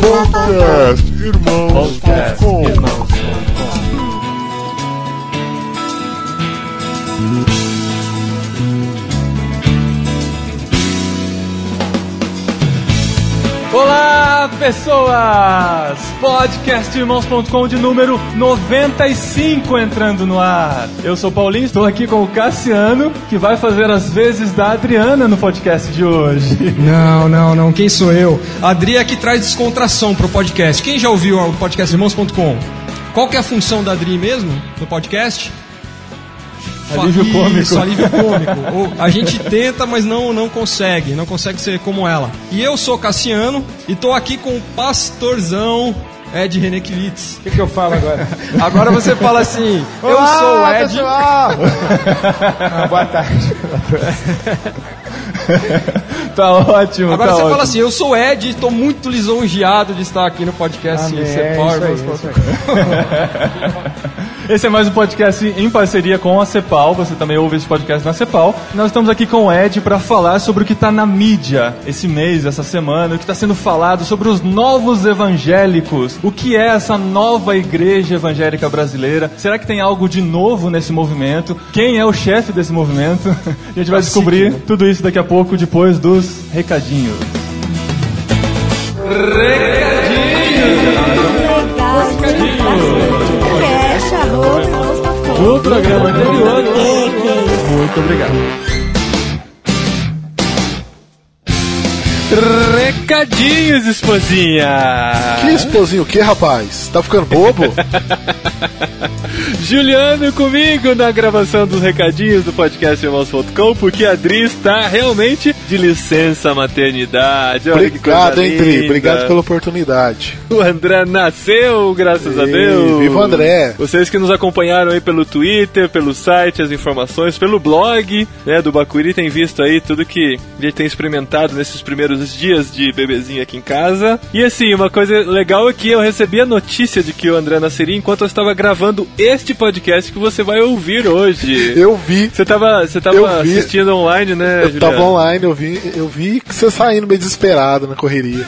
Podcast Irmãos.com Olá, pessoas! Podcastirmãos.com de número 95 entrando no ar. Eu sou Paulinho, estou aqui com o Cassiano, que vai fazer as vezes da Adriana no podcast de hoje. Não, não, não. Quem sou eu? Adri é que traz descontração pro podcast. Quem já ouviu o podcastirmãos.com? Qual que é a função da Adri mesmo no podcast? Alívio Isso, cômico. alívio cômico. A gente tenta, mas não, não consegue. Não consegue ser como ela. E eu sou Cassiano e tô aqui com o pastorzão Ed Renekiewicz. O que, que eu falo agora? Agora você fala assim: Eu Olá, sou o Ed. pessoal! Ah, boa tarde. Tá ótimo, Agora tá você ótimo. fala assim: Eu sou o Ed e tô muito lisonjeado de estar aqui no podcast Amém, Ser é Power. isso aí, é isso aí. Esse é mais um podcast em parceria com a Cepal. Você também ouve esse podcast na Cepal. Nós estamos aqui com o Ed para falar sobre o que está na mídia esse mês, essa semana, o que está sendo falado sobre os novos evangélicos. O que é essa nova igreja evangélica brasileira? Será que tem algo de novo nesse movimento? Quem é o chefe desse movimento? A gente vai descobrir tudo isso daqui a pouco, depois dos recadinhos. Do programa anterior. Muito obrigado. Recadinhos, esposinha! Que esposinho o que, rapaz? Tá ficando bobo? Juliano comigo na gravação dos recadinhos do podcast Irmãos.com, porque a Adri está realmente de licença maternidade. Olha Obrigado, hein, Dri? Obrigado pela oportunidade. O André nasceu, graças a Ei, Deus. viva o André. Vocês que nos acompanharam aí pelo Twitter, pelo site, as informações, pelo blog né, do Bacuri, tem visto aí tudo que a gente tem experimentado nesses primeiros dias de bebezinho aqui em casa. E assim, uma coisa legal é que eu recebi a notícia de que o André nasceria enquanto eu estava gravando este podcast que você vai ouvir hoje. Eu vi. Você tava, você tava assistindo online, né, Eu tava Juliano? online, eu vi, eu vi que você saindo meio desesperado na correria.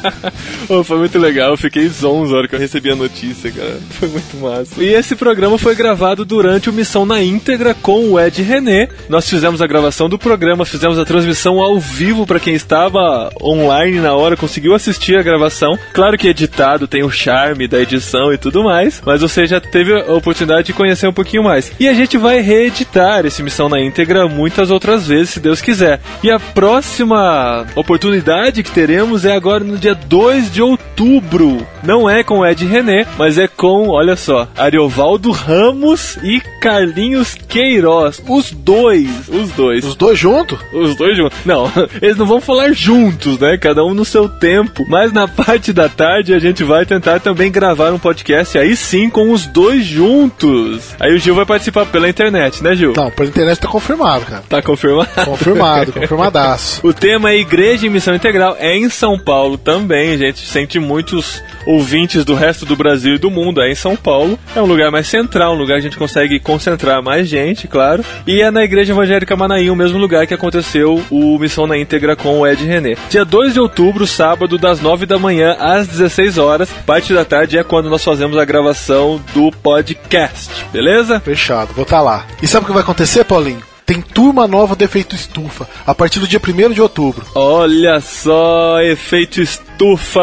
Pô, foi muito legal, eu fiquei zonzo na hora que eu recebi a notícia, cara. Foi muito massa. E esse programa foi gravado durante o Missão na íntegra com o Ed René. Nós fizemos a gravação do programa, fizemos a transmissão ao vivo para quem estava online na hora, conseguiu assistir a gravação. Claro que editado tem o charme da edição e tudo mais, mas você já teve a oportunidade de conhecer um pouquinho mais. E a gente vai reeditar esse Missão na íntegra muitas outras vezes, se Deus quiser. E a próxima oportunidade que teremos é agora no dia 2 de outubro. Não é com o Ed René, mas é com, olha só, Ariovaldo Ramos e Carlinhos Queiroz. Os dois, os dois. Os dois juntos? Os dois juntos. Não, eles não vão falar juntos, né? Cada um no seu tempo. Mas na parte da tarde a gente vai tentar também gravar um podcast aí sim com os dois juntos. Aí o Gil vai participar pela internet, né, Gil? Não, pela internet tá confirmado, cara. Tá confirmado? Confirmado, confirmadaço. O tema é Igreja em Missão Integral. É em São Paulo também, gente. Sente muitos ouvintes do resto do Brasil e do mundo. É em São Paulo. É um lugar mais central, um lugar que a gente consegue concentrar mais gente, claro. E é na Igreja Evangélica Manaim, o mesmo lugar que aconteceu o Missão na Íntegra com o Ed Dia 2 de outubro, sábado, das 9 da manhã às 16 horas. Parte da tarde é quando nós fazemos a gravação do podcast, beleza? Fechado, vou estar lá. E sabe o que vai acontecer, Paulinho? Tem turma nova do Efeito Estufa, a partir do dia 1 de outubro. Olha só, efeito estufa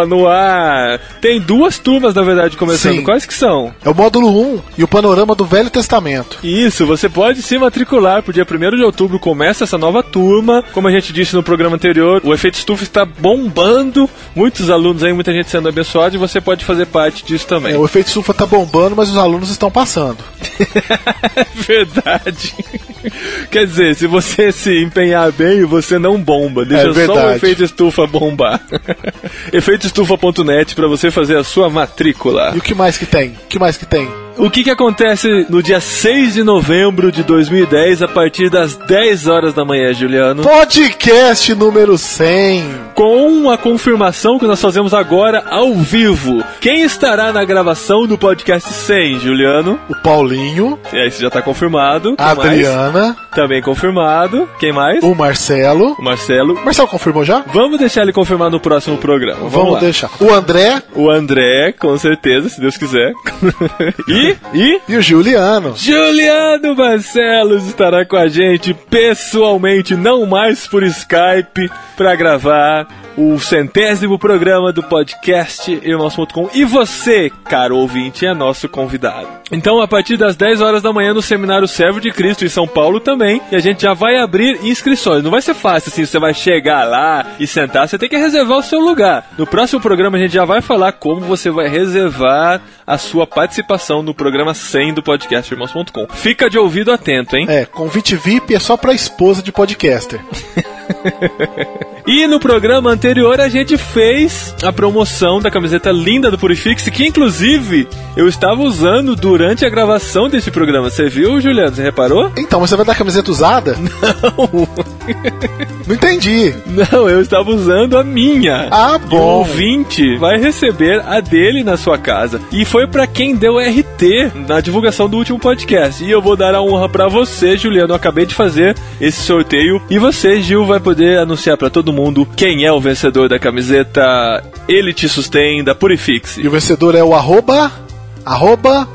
no ar. Tem duas turmas, na verdade, começando. Sim. Quais que são? É o módulo 1 e o panorama do Velho Testamento. Isso, você pode se matricular pro dia 1 de outubro começa essa nova turma. Como a gente disse no programa anterior, o efeito estufa está bombando. Muitos alunos aí, muita gente sendo abençoada e você pode fazer parte disso também. É, o Efeito Estufa tá bombando, mas os alunos estão passando. É verdade. Quer dizer, se você se empenhar bem, você não bomba. Deixa É só o efeito estufa bombar. efeitoestufa.net para você fazer a sua matrícula. E o que mais que tem? O que mais que tem? O que que acontece no dia 6 de novembro de 2010, a partir das 10 horas da manhã, Juliano? Podcast número 100. Com a confirmação que nós fazemos agora ao vivo. Quem estará na gravação do podcast 100, Juliano? O Paulinho, aí, isso já tá confirmado. Quem a mais? Adriana, Também confirmado. Quem mais? o Marcelo. O Marcelo. O Marcelo confirmou já? Vamos deixar ele confirmar no próximo programa. Vamos, Vamos deixar. O André O André, com certeza, se Deus quiser. e, e e o Juliano. Juliano Barcelos estará com a gente pessoalmente, não mais por Skype, para gravar o centésimo programa do podcast Irmãos.com. E você, caro ouvinte, é nosso convidado. Então, a partir das 10 horas da manhã, no Seminário Servo de Cristo em São Paulo também, e a gente já vai abrir inscrições. Não vai ser fácil assim, você vai chegar lá e sentar, você tem que reservar o seu lugar. No próximo programa, a gente já vai falar como você vai reservar a sua participação no programa 100 do podcast Irmãos.com. Fica de ouvido atento, hein? É, convite VIP é só pra esposa de podcaster. E no programa anterior a gente fez a promoção da camiseta linda do Purifix, que inclusive eu estava usando durante a gravação desse programa. Você viu, Juliano? Você reparou? Então, você vai dar camiseta usada? Não, Não entendi. não, eu estava usando a minha. Ah, E o bom. ouvinte vai receber a dele na sua casa. E foi pra quem deu RT na divulgação do último podcast. E eu vou dar a honra pra você, Juliano. Eu acabei de fazer esse sorteio. E você, Gil, vai poder anunciar pra todo mundo quem é o vencedor da camiseta Ele Te Sustém da Purifix. E o vencedor é o arroba, arroba,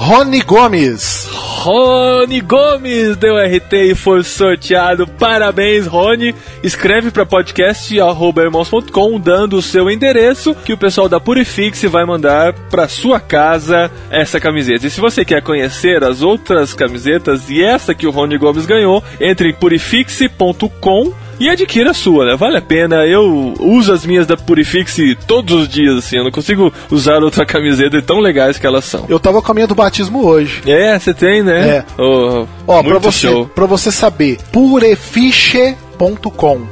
Rony Gomes. Rony Gomes deu RT e foi sorteado. Parabéns, Rony. Escreve para podcast@irmãos.com dando o seu endereço que o pessoal da Purifix vai mandar para sua casa essa camiseta. E se você quer conhecer as outras camisetas e essa que o Rony Gomes ganhou, entre em purifix.com e adquira a sua, né? Vale a pena. Eu uso as minhas da Purifix todos os dias, assim. Eu não consigo usar outra camiseta tão legais que elas são. Eu tava com a minha do batismo hoje. É, você tem, né? É. Oh, Ó, pra muito você, show. pra você saber, purefiche.com.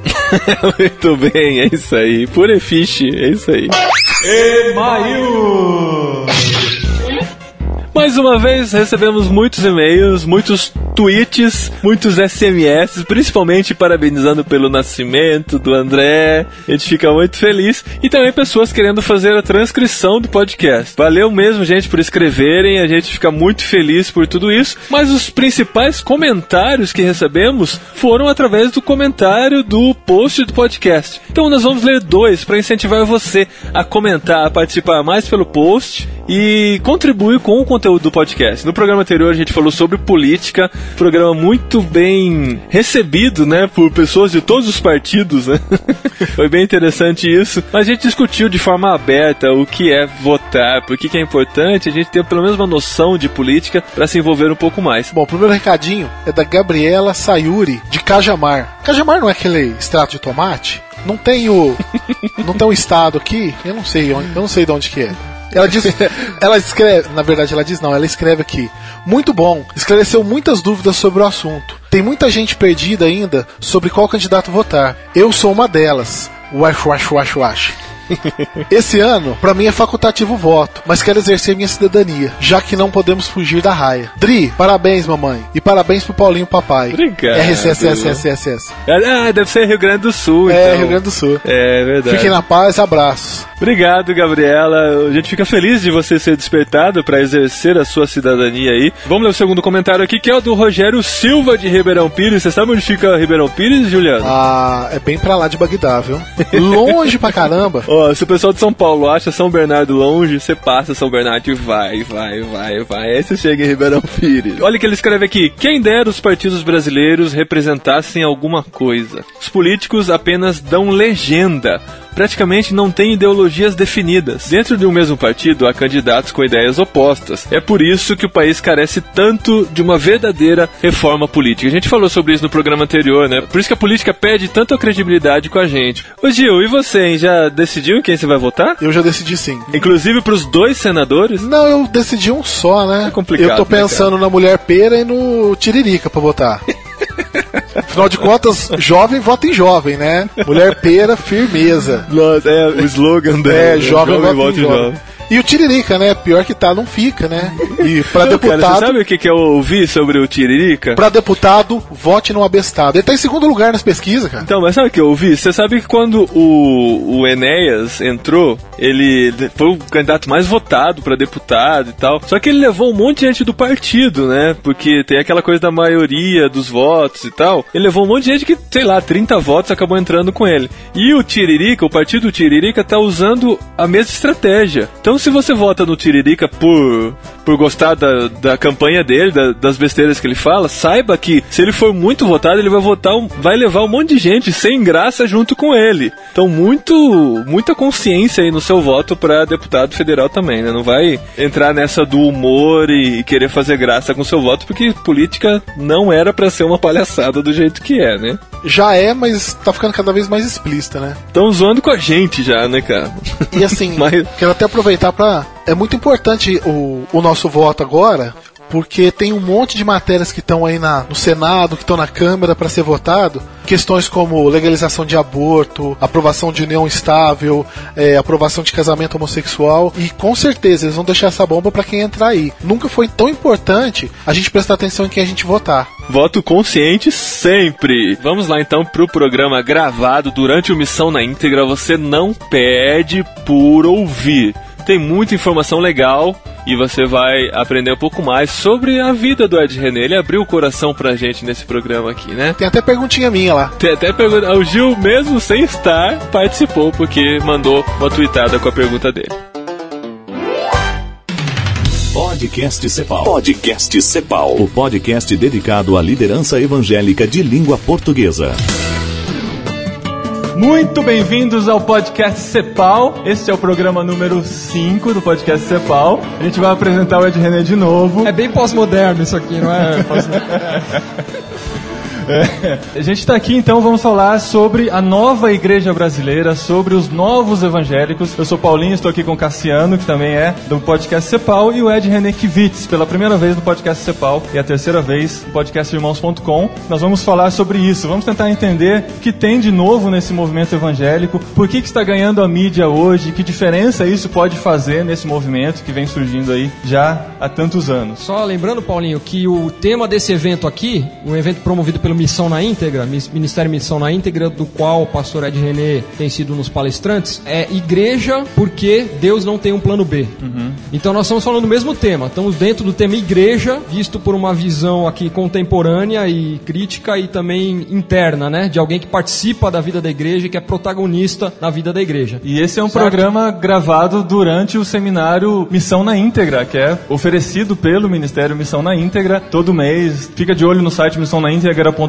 muito bem, é isso aí. Purefiche, é isso aí. Mais uma vez recebemos muitos e-mails, muitos tweets, muitos SMS, principalmente parabenizando pelo nascimento do André. A gente fica muito feliz. E também pessoas querendo fazer a transcrição do podcast. Valeu mesmo, gente, por escreverem. A gente fica muito feliz por tudo isso. Mas os principais comentários que recebemos foram através do comentário do post do podcast. Então nós vamos ler dois para incentivar você a comentar, a participar mais pelo post e contribuir com o conteúdo do podcast. No programa anterior a gente falou sobre política, programa muito bem recebido, né, por pessoas de todos os partidos, né? Foi bem interessante isso. Mas a gente discutiu de forma aberta o que é votar, por que é importante a gente ter pelo menos uma noção de política para se envolver um pouco mais. Bom, o primeiro recadinho é da Gabriela Sayuri, de Cajamar. Cajamar não é aquele extrato de tomate? Não tem o. não tem um estado aqui? Eu não sei eu não sei de onde que é. Ela diz, ela escreve, na verdade ela diz não, ela escreve aqui. Muito bom, esclareceu muitas dúvidas sobre o assunto. Tem muita gente perdida ainda sobre qual candidato votar. Eu sou uma delas. Wash, wash, wash, wash. Esse ano, pra mim é facultativo o voto, mas quero exercer minha cidadania, já que não podemos fugir da raia. Dri, parabéns, mamãe. E parabéns pro Paulinho papai. Obrigado. RSSSSSS. Ah, deve ser Rio Grande do Sul, É, então. Rio Grande do Sul. É verdade. Fiquem na paz, abraços. Obrigado, Gabriela. A gente fica feliz de você ser despertado para exercer a sua cidadania aí. Vamos ler o segundo comentário aqui, que é o do Rogério Silva de Ribeirão Pires. Você sabe onde fica Ribeirão Pires, Juliano? Ah, é bem pra lá de Bagdá, viu? Longe pra caramba. Ó, se o pessoal de São Paulo acha São Bernardo longe, você passa São Bernardo e vai, vai, vai, vai. Aí você chega em Ribeirão Pires. Olha o que ele escreve aqui. Quem dera os partidos brasileiros representassem alguma coisa. Os políticos apenas dão legenda. Praticamente não tem ideologias definidas. Dentro de um mesmo partido há candidatos com ideias opostas. É por isso que o país carece tanto de uma verdadeira reforma política. A gente falou sobre isso no programa anterior, né? Por isso que a política perde tanta credibilidade com a gente. Ô Gil, e você, hein? Já decidiu em quem você vai votar? Eu já decidi sim. Inclusive pros dois senadores? Não, eu decidi um só, né? É complicado, Eu tô né, pensando na mulher pera e no tiririca pra votar. Afinal de contas, jovem vota em jovem, né? Mulher pera, firmeza. Nossa, é o slogan dela. É, né? jovem, vota volta em jovem. E o Tiririca, né? Pior que tá, não fica, né? E pra Não, cara, deputado. você sabe o que, que eu ouvi sobre o Tiririca? Pra deputado, vote no abestado. Ele tá em segundo lugar nas pesquisas, cara. Então, mas sabe o que eu ouvi? Você sabe que quando o, o Enéas entrou, ele foi o candidato mais votado pra deputado e tal. Só que ele levou um monte de gente do partido, né? Porque tem aquela coisa da maioria dos votos e tal. Ele levou um monte de gente que, sei lá, 30 votos acabou entrando com ele. E o Tiririca, o partido Tiririca, tá usando a mesma estratégia. Então, se você vota no Tiririca por, por gostar da, da campanha dele, da- das besteiras que ele fala, saiba que se ele for muito votado, ele vai votar, vai levar um monte de gente sem graça junto com ele. Então, muito, muita consciência aí no seu voto pra deputado federal também, né? Não vai entrar nessa do humor e querer fazer graça com seu voto, porque política não era pra ser uma palhaçada do jeito que é, né? Já é, mas tá ficando cada vez mais explícita, né? Estão zoando com a gente já, né, cara? E assim, Mas- quero até aproveitar pra. É muito importante o, o nosso voto agora, porque tem um monte de matérias que estão aí na, no Senado, que estão na Câmara para ser votado. Questões como legalização de aborto, aprovação de união estável, é, aprovação de casamento homossexual. E com certeza eles vão deixar essa bomba para quem entrar aí. Nunca foi tão importante a gente prestar atenção em quem a gente votar. Voto consciente sempre. Vamos lá então pro programa gravado durante o Missão na íntegra. Você não perde por ouvir. Tem muita informação legal e você vai aprender um pouco mais sobre a vida do Ed René. Ele abriu o coração pra gente nesse programa aqui, né? Tem até perguntinha minha lá. Tem até pergunta. O Gil, mesmo sem estar, participou porque mandou uma tweetada com a pergunta dele. Podcast Cepal. Podcast Cepal. O podcast dedicado à liderança evangélica de língua portuguesa. Muito bem-vindos ao podcast Cepal. Este é o programa número 5 do podcast Cepal. A gente vai apresentar o Ed René de novo. É bem pós-moderno isso aqui, não é? A gente está aqui então, vamos falar sobre a nova igreja brasileira, sobre os novos evangélicos. Eu sou Paulinho, estou aqui com o Cassiano, que também é do podcast Cepal, e o Ed René Kivitz, pela primeira vez no podcast Cepal e a terceira vez no podcast Irmãos.com. Nós vamos falar sobre isso, vamos tentar entender o que tem de novo nesse movimento evangélico, por que, que está ganhando a mídia hoje, que diferença isso pode fazer nesse movimento que vem surgindo aí já há tantos anos. Só lembrando, Paulinho, que o tema desse evento aqui, um evento promovido pelo Missão na Íntegra, Ministério Missão na Íntegra, do qual o pastor Ed René tem sido dos palestrantes, é Igreja porque Deus não tem um plano B. Então nós estamos falando do mesmo tema, estamos dentro do tema Igreja, visto por uma visão aqui contemporânea e crítica e também interna, né? De alguém que participa da vida da igreja e que é protagonista na vida da igreja. E esse é um Certo. programa gravado durante o seminário Missão na Íntegra, que é oferecido pelo Ministério Missão na Íntegra todo mês. Fica de olho no site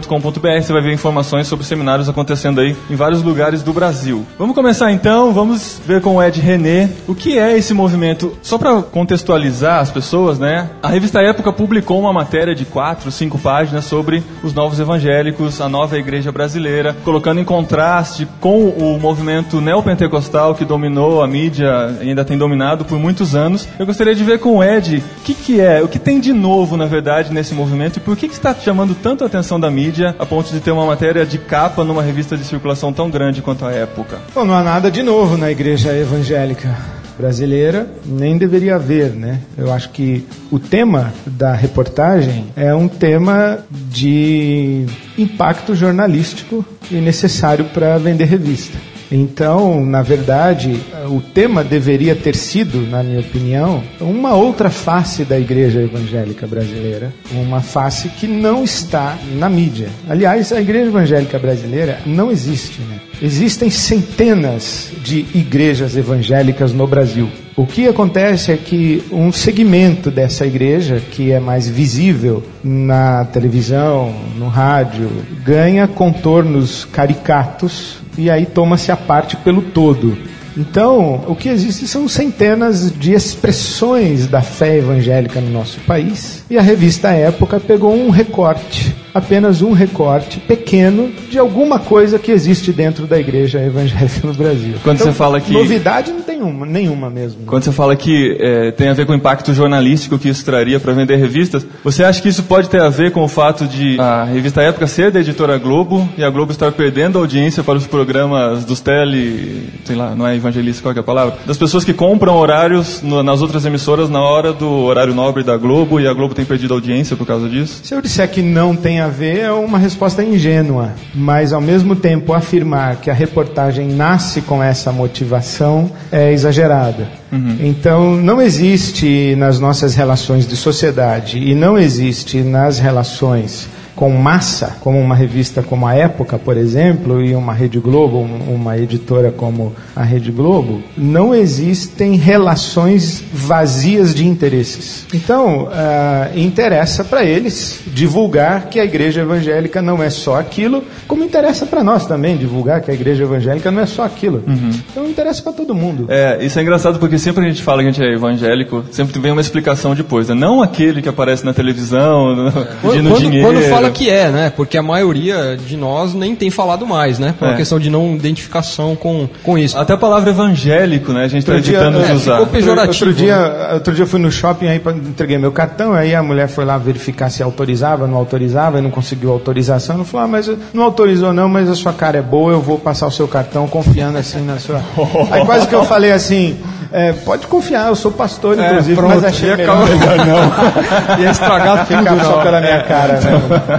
você vai ver informações sobre seminários acontecendo aí em vários lugares do Brasil. Vamos começar então, vamos ver com o Ed René o que é esse movimento. Só para contextualizar as pessoas, né? A revista Época publicou uma matéria de quatro, cinco páginas sobre os novos evangélicos, a nova igreja brasileira, colocando em contraste com o movimento neopentecostal que dominou a mídia e ainda tem dominado por muitos anos. Eu gostaria de ver com o Ed o que, que é, o que tem de novo, na verdade, nesse movimento e por que, que está chamando tanto a atenção da mídia a ponto de ter uma matéria de capa numa revista de circulação tão grande quanto a época. Bom, não há nada de novo na igreja evangélica brasileira, nem deveria haver, né? Eu acho que o tema da reportagem é um tema de impacto jornalístico e necessário para vender revista. Então, na verdade, o tema deveria ter sido, na minha opinião, uma outra face da igreja evangélica brasileira, uma face que não está na mídia. Aliás, a igreja evangélica brasileira não existe, né? Existem centenas de igrejas evangélicas no Brasil. O que acontece é que um segmento dessa igreja, que é mais visível na televisão, no rádio, ganha contornos caricatos e aí toma-se a parte pelo todo. Então, o que existe são centenas de expressões da fé evangélica no nosso país, e a revista Época pegou um recorte apenas um recorte pequeno de alguma coisa que existe dentro da igreja evangélica no Brasil. Quando você fala que- Novidade não tem uma, nenhuma mesmo. Quando você fala que é, tem a ver com o impacto jornalístico que isso traria para vender revistas, você acha que isso pode ter a ver com o fato de a revista Época ser da editora Globo e a Globo estar perdendo audiência para os programas dos tele, sei lá, não é evangelista, qual é a palavra? Das pessoas que compram horários no- nas outras emissoras na hora do horário nobre da Globo e a Globo tem perdido audiência por causa disso? Se eu disser que não tem a ver, é uma resposta ingênua. Mas, ao mesmo tempo, afirmar que a reportagem nasce com essa motivação é exagerada. Então, não existe nas nossas relações de sociedade e não existe nas relações com massa, como uma revista como a Época, por exemplo, e uma Rede Globo, um- uma editora como a Rede Globo, não existem relações vazias de interesses. Então, ah, interessa para eles divulgar que a igreja evangélica não é só aquilo, como interessa para nós também divulgar que a igreja evangélica não é só aquilo. Então, interessa para todo mundo. É, isso é engraçado porque sempre a gente fala que a gente é evangélico, sempre vem uma explicação depois, né? Não aquele que aparece na televisão, pedindo Quando, dinheiro. quando fala que é, né? Porque a maioria de nós nem tem falado mais, né? Por uma É. questão de não identificação com, com isso. Até a palavra evangélico, né? A gente está evitando de é, usar. ficou pejorativo. Outro dia, outro dia eu fui no shopping, aí pra- entreguei meu cartão, aí a mulher foi lá verificar se autorizava, não autorizava, e não conseguiu autorização. Não falou, ah, mas não autorizou não, mas a sua cara é boa, eu vou passar o seu cartão confiando assim na sua... Aí quase que eu falei assim, é, pode confiar, eu sou pastor, inclusive, pronto, mas achei melhor, melhor não. Ia estragar tudo. Ficar só pela minha cara, né?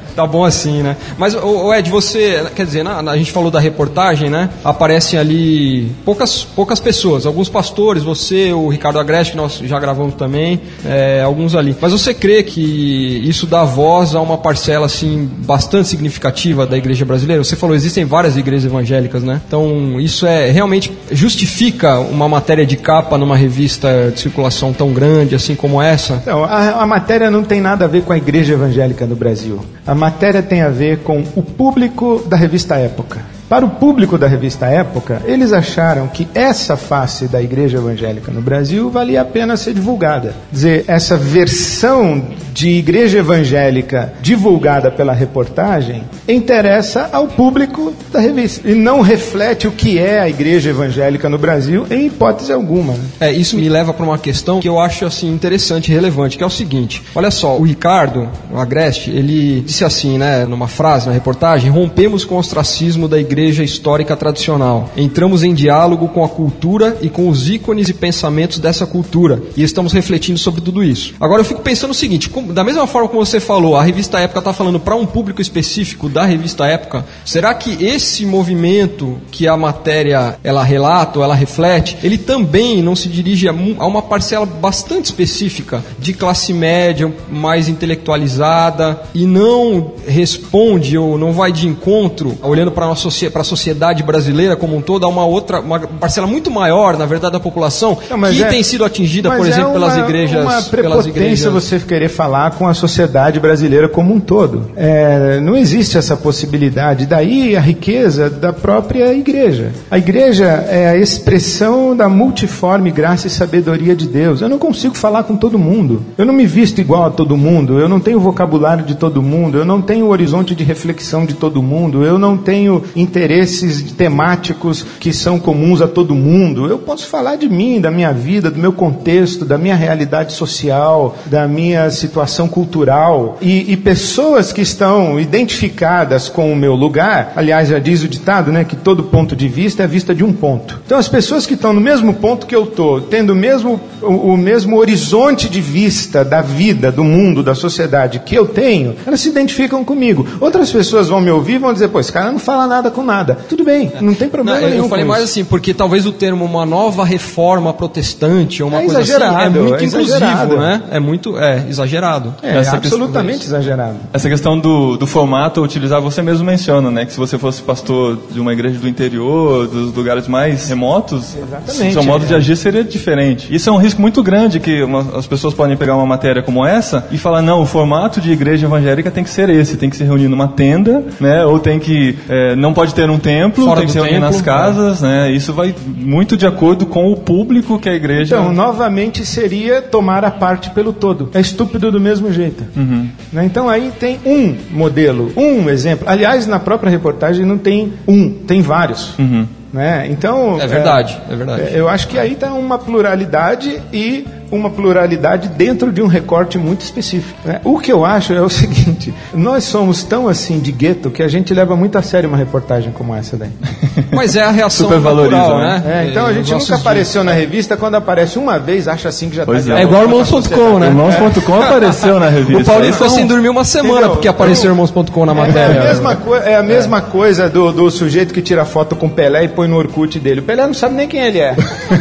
Tá bom assim, né? Mas, ô, Ed, você, quer dizer, na- na- a gente falou da reportagem, né? Aparecem ali poucas, poucas pessoas, alguns pastores, você, o Ricardo Agreste, que nós já gravamos também, é, alguns ali. Mas você crê que isso dá voz a uma parcela, assim, bastante significativa da igreja brasileira? Você falou, existem várias igrejas evangélicas, né? Então, isso é, realmente justifica uma matéria de capa numa revista de circulação tão grande, assim como essa? Então, a, a matéria não tem nada a ver com a igreja evangélica no Brasil. A matéria tem a ver com o público da revista Época. Para o público da revista Época, eles acharam que essa face da igreja evangélica no Brasil valia a pena ser divulgada. Quer dizer, essa versão de igreja evangélica divulgada pela reportagem interessa ao público da revista e não reflete o que é a igreja evangélica no Brasil em hipótese alguma. né? É, isso me leva para uma questão que eu acho assim interessante e relevante, que é o seguinte: olha só, o Ricardo, o Agreste, ele disse assim, né, numa frase na reportagem: rompemos com o ostracismo da igreja histórica tradicional, entramos em diálogo com a cultura e com os ícones e pensamentos dessa cultura e estamos refletindo sobre tudo isso. Agora eu fico pensando o seguinte: como- da mesma forma como você falou, a revista Época está falando para um público específico da revista Época, será que esse movimento que a matéria ela relata, ela reflete, ele também não se dirige a, a uma parcela bastante específica de classe média, mais intelectualizada e não responde ou não vai de encontro, olhando para a sociedade brasileira como um todo, a uma outra, uma parcela muito maior, na verdade, da população Não, que é- tem sido atingida, por exemplo, é pelas uma- igrejas, Uma pelas igrejas. você querer falar com a sociedade brasileira como um todo. É, não existe essa possibilidade. Daí a riqueza da própria igreja. A igreja é a expressão da multiforme graça e sabedoria de Deus. Eu não consigo falar com todo mundo. Eu não me visto igual a todo mundo. Eu não tenho o vocabulário de todo mundo. Eu não tenho o horizonte de reflexão de todo mundo. Eu não tenho interesses temáticos que são comuns a todo mundo. Eu posso falar de mim, da minha vida, do meu contexto, da minha realidade social, da minha situação cultural. E, e pessoas que estão identificadas com o meu lugar, aliás, já diz o ditado, né, que todo ponto de vista é vista de um ponto. Então, as pessoas que estão no mesmo ponto que eu estou, tendo o mesmo, o, o mesmo horizonte de vista da vida, do mundo, da sociedade que eu tenho, elas se identificam comigo. Outras pessoas vão me ouvir e vão dizer, pô, esse cara não fala nada com nada. Tudo bem, não tem Não, problema eu, nenhum eu falei com mais isso. assim, porque talvez o termo uma nova reforma protestante ou uma É coisa assim é exagerado, muito é inclusivo, exagerado. né? É muito, é, exagerado. É, Essa absolutamente exagerado. Essa questão do, do formato a utilizar, você mesmo menciona, né? Que se você fosse pastor de uma igreja do interior, dos lugares mais remotos, Exatamente, seu modo é. de agir seria diferente. Isso é um risco muito grande que uma- as pessoas podem pegar uma matéria como essa e falar, não, o formato de igreja evangélica tem que ser esse, tem que se reunir numa tenda, né? Ou tem que, é, não pode ter um templo, Fora tem que do se reunir templo, nas casas, né? Isso vai muito de acordo com o público que a igreja... Então, novamente seria tomar a parte pelo todo. É estúpido do mesmo jeito. Né? Então aí tem um modelo, um exemplo. Aliás, na própria reportagem não tem um, tem vários. Né? Então É verdade, é verdade. eu acho que aí está uma pluralidade e uma pluralidade dentro de um recorte muito específico. né? O que eu acho é o seguinte: nós somos tão assim de gueto que a gente leva muito a sério uma reportagem como essa daí. Mas é a reação Supervaloriza, natural, né? né? É, então a gente nunca dias. apareceu na revista, quando aparece uma vez, acha assim que já Pois está é. É igual irmãos.com, né? Irmãos.com apareceu na revista. O Paulinho Então, ficou sem dormir uma semana Entendeu? porque apareceu Então, irmãos.com na É matéria. a mesma, coi- é a mesma coisa do, do sujeito que tira foto com o Pelé e põe no Orkut dele. O Pelé não sabe nem quem ele é.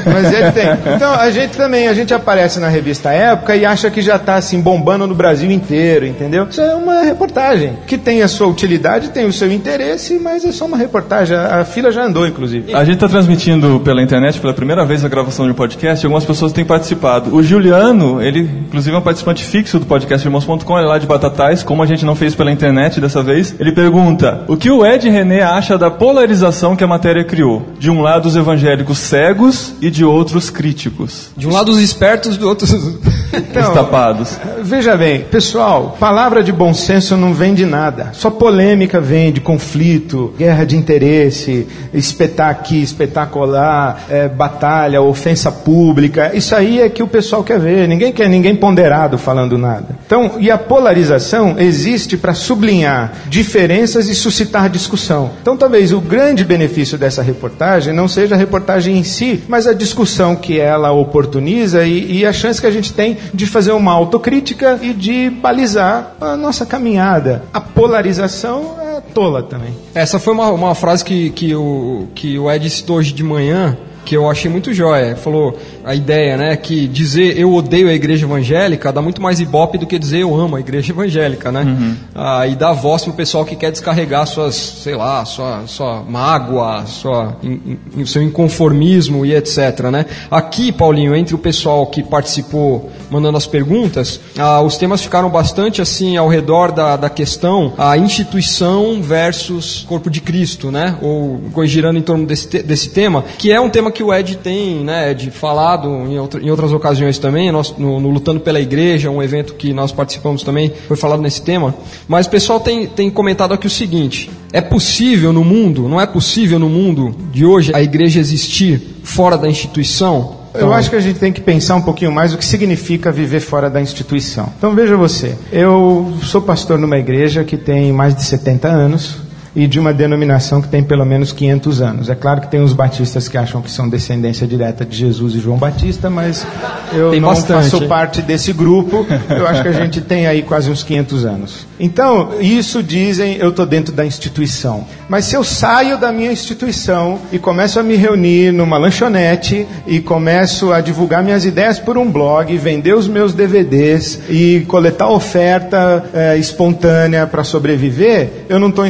Mas ele tem. Então a gente também, a gente aparece na revista Época e acha que já está assim bombando no Brasil inteiro, entendeu? Isso é uma reportagem que tem a sua utilidade, tem o seu interesse, mas é só uma reportagem. A, a fila já andou, inclusive. A gente está transmitindo pela internet pela primeira vez a gravação de um podcast e algumas pessoas têm participado. O Juliano, ele inclusive é um participante fixo do podcast Irmãos.com, ele é lá de Batatais, como a gente não fez pela internet dessa vez. Ele pergunta: o que o Ed René acha da polarização que a matéria criou? De um lado, os evangélicos cegos e de outros críticos, De um lado os espertos, do outro. os... Então, tapados. Veja bem, pessoal, palavra de bom senso não vem de nada. Só polêmica vem de conflito, guerra de interesse, espetar aqui, espetacular, é, batalha, ofensa pública. Isso aí é que o pessoal quer ver. Ninguém quer ninguém ponderado falando nada. Então, e a polarização existe para sublinhar diferenças e suscitar discussão. Então, talvez o grande benefício dessa reportagem não seja a reportagem em si, mas a discussão que ela oportuniza e, e a chance que a gente tem de fazer uma autocrítica e de balizar a nossa caminhada. A polarização é tola também. Essa foi uma, uma frase que, que, o, que o Ed citou hoje de manhã, que eu achei muito jóia. Falou a ideia, né, que dizer eu odeio a igreja evangélica dá muito mais ibope do que dizer eu amo a igreja evangélica, né? Ah, e dá voz pro pessoal que quer descarregar suas, sei lá, sua, sua mágoa, sua, in, in- seu inconformismo e etc, né? Aqui, Paulinho, entre o pessoal que participou mandando as perguntas, ah, os temas ficaram bastante assim ao redor da, da questão a instituição versus corpo de Cristo, né? Ou girando em torno desse, desse tema, que é um tema que o Ed tem, né, Ed, falado em, outra- em outras ocasiões também, nós, no, no Lutando pela Igreja, um evento que nós participamos também, foi falado nesse tema. Mas o pessoal tem, tem comentado aqui o seguinte: é possível no mundo, não é possível no mundo de hoje a igreja existir fora da instituição? Eu acho que a gente tem que pensar um pouquinho mais o que significa viver fora da instituição. Então veja você, eu sou pastor numa igreja que tem mais de 70 anos e de uma denominação que tem pelo menos 500 anos. É claro que tem os batistas que acham que são descendência direta de Jesus e João Batista, mas eu Tem não bastante, faço parte desse grupo. Eu acho que a gente tem aí quase uns 500 anos. Então, isso dizem, eu estou dentro da instituição. Mas se eu saio da minha instituição e começo a me reunir numa lanchonete e começo a divulgar minhas ideias por um blog, vender os meus DVDs e coletar oferta eh, espontânea para sobreviver, eu não estou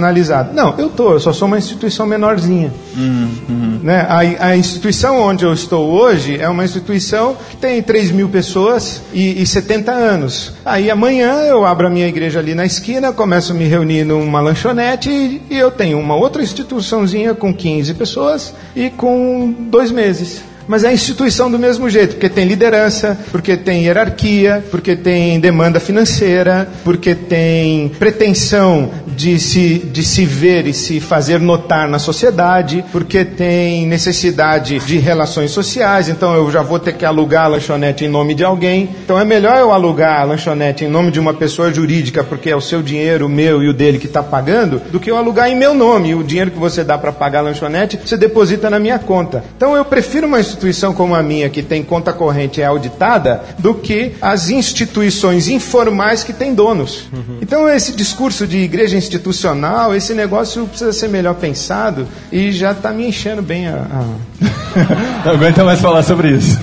institucionalizado. Não, eu estou, eu só sou uma instituição menorzinha. Né? A, a instituição onde eu estou hoje é uma instituição que tem 3 mil pessoas e, e 70 anos. Aí amanhã eu abro a minha igreja ali na esquina, começo a me reunir numa lanchonete e, e eu tenho uma outra instituiçãozinha com 15 pessoas e com dois meses. Mas é a instituição do mesmo jeito, porque tem liderança, porque tem hierarquia, porque tem demanda financeira, porque tem pretensão de se, de se ver e se fazer notar na sociedade, porque tem necessidade de relações sociais, então eu já vou ter que alugar a lanchonete em nome de alguém. Então é melhor eu alugar a lanchonete em nome de uma pessoa jurídica, porque é o seu dinheiro, o meu e o dele que está pagando, do que eu alugar em meu nome. O dinheiro que você dá para pagar a lanchonete, você deposita na minha conta. Então eu prefiro uma instituição como a minha, que tem conta corrente é auditada, do que as instituições informais que têm donos. Então esse discurso de igreja institucional, esse negócio precisa ser melhor pensado e já está me enchendo bem a- a, Não aguenta mais falar sobre isso.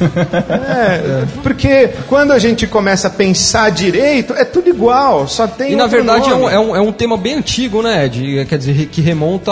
É, porque quando a gente começa a pensar direito, é tudo igual, só tem E na verdade é um, é, um, é um tema bem antigo, né, Ed? Quer dizer, que remonta,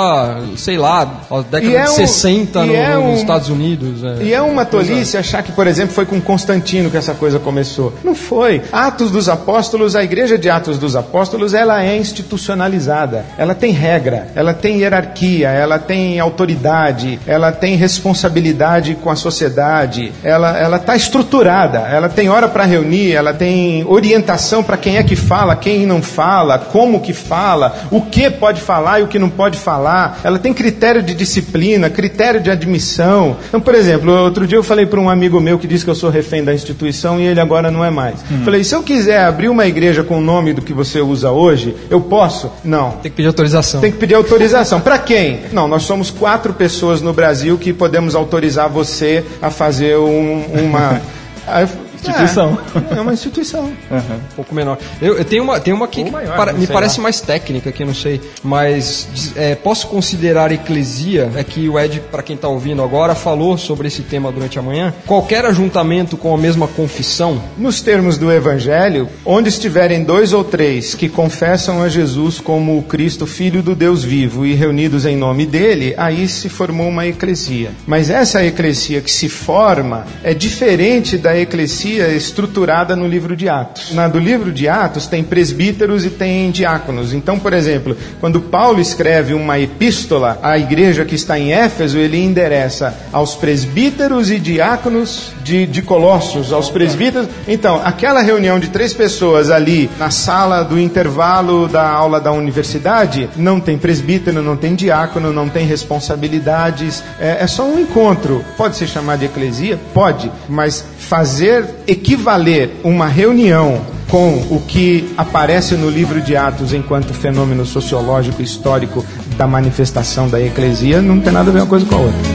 sei lá, à década E é de um- 60 e no- é nos um- Estados Unidos. é. E é uma tolice achar que, por exemplo, foi com Constantino que essa coisa começou. Não foi. Atos dos Apóstolos, a igreja de Atos dos Apóstolos, ela é institucionalizada. ela tem regra, ela tem hierarquia, ela tem autoridade, ela tem responsabilidade com a sociedade, ela ela está estruturada, ela tem hora para reunir, ela tem orientação para quem é que fala, quem não fala, como que fala, o que pode falar e o que não pode falar, ela tem critério de disciplina, critério de admissão. Então, por exemplo, outro dia eu falei para um amigo meu que disse que eu sou refém da instituição e ele agora não é mais. Falei, se eu quiser abrir uma igreja com o nome do que você usa hoje, eu posso? Não. Tem que pedir autorização. Tem que pedir autorização. Para quem? Não, nós somos quatro pessoas no Brasil que podemos autorizar você a fazer um- uma. Aí Instituição. É, é uma instituição. Um pouco menor. Eu, eu tenho uma, tem uma que maior, para- me parece lá. mais técnica, que eu não sei, mas é, posso considerar eclesia, é que o Ed, para quem está ouvindo agora, falou sobre esse tema durante a manhã, qualquer ajuntamento com a mesma confissão, Nos termos do Evangelho, onde estiverem dois ou três que confessam a Jesus como o Cristo, Filho do Deus vivo, e reunidos em nome dele, aí se formou uma eclesia. Mas essa eclesia que se forma é diferente da eclesia estruturada no livro de Atos. Na do livro de Atos tem presbíteros e tem diáconos. Então, por exemplo, quando Paulo escreve uma epístola à igreja que está em Éfeso, ele endereça aos presbíteros e diáconos de, de Colossos, aos presbíteros. Então, aquela reunião de três pessoas ali na sala do intervalo da aula da universidade, não tem presbítero, não tem diácono, não tem responsabilidades, é, é só um encontro. Pode ser chamado de eclesia? Pode, mas fazer equivaler uma reunião com o que aparece no livro de Atos enquanto fenômeno sociológico histórico da manifestação da eclesia não tem nada a ver uma coisa com a outra.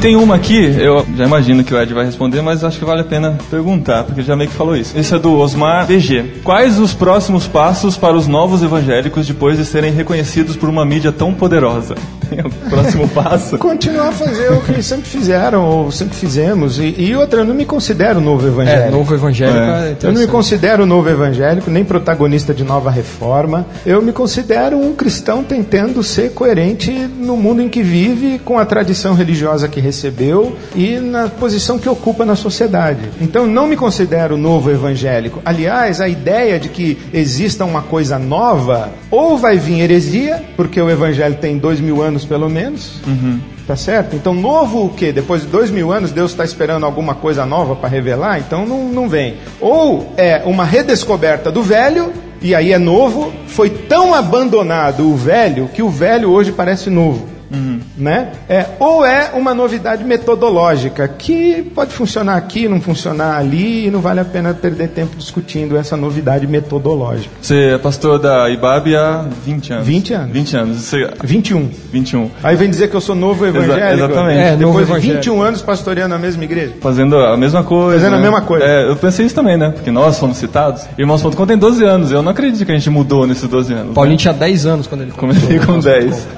Tem uma aqui, eu já imagino que o Ed vai responder, mas acho que vale a pena perguntar, porque já meio que falou isso. Esse é do Osmar BG. Quais os próximos passos para os novos evangélicos depois de serem reconhecidos por uma mídia tão poderosa? O próximo passo? Continuar a fazer o que sempre fizeram, ou sempre fizemos. E, e outra, eu não me considero novo evangélico. é, novo evangélico É. é, Eu não me considero novo evangélico, nem protagonista de nova reforma. Eu me considero um cristão tentando ser coerente no mundo em que vive, com a tradição religiosa que recebeu e na posição que ocupa na sociedade. Então, não me considero novo evangélico. Aliás, a ideia de que exista uma coisa nova, ou vai vir heresia, porque o evangelho tem dois mil anos pelo menos. Tá certo? Então, novo o quê? Depois de dois mil anos, Deus está esperando alguma coisa nova para revelar? Então, não, não vem. Ou é uma redescoberta do velho, e aí é novo. Foi tão abandonado o velho que o velho hoje parece novo. Né? É, ou é uma novidade metodológica que pode funcionar aqui, não funcionar ali, e não vale a pena perder tempo discutindo essa novidade metodológica. Você é pastor da IBAB há 20 anos. 20 anos. 20 anos. Você... 21. 21. Aí vem dizer que eu sou novo evangélico. exatamente. É, novo Depois de evangélico. 21 anos pastoreando a mesma igreja. Fazendo a mesma coisa. Fazendo a né? mesma coisa. É, eu pensei isso também, né? Porque nós fomos citados. Irmãos.com tem 12 anos. Eu não acredito que a gente mudou nesses 12 anos. Paulinho tinha 10 anos quando ele Comecei começou. com 10.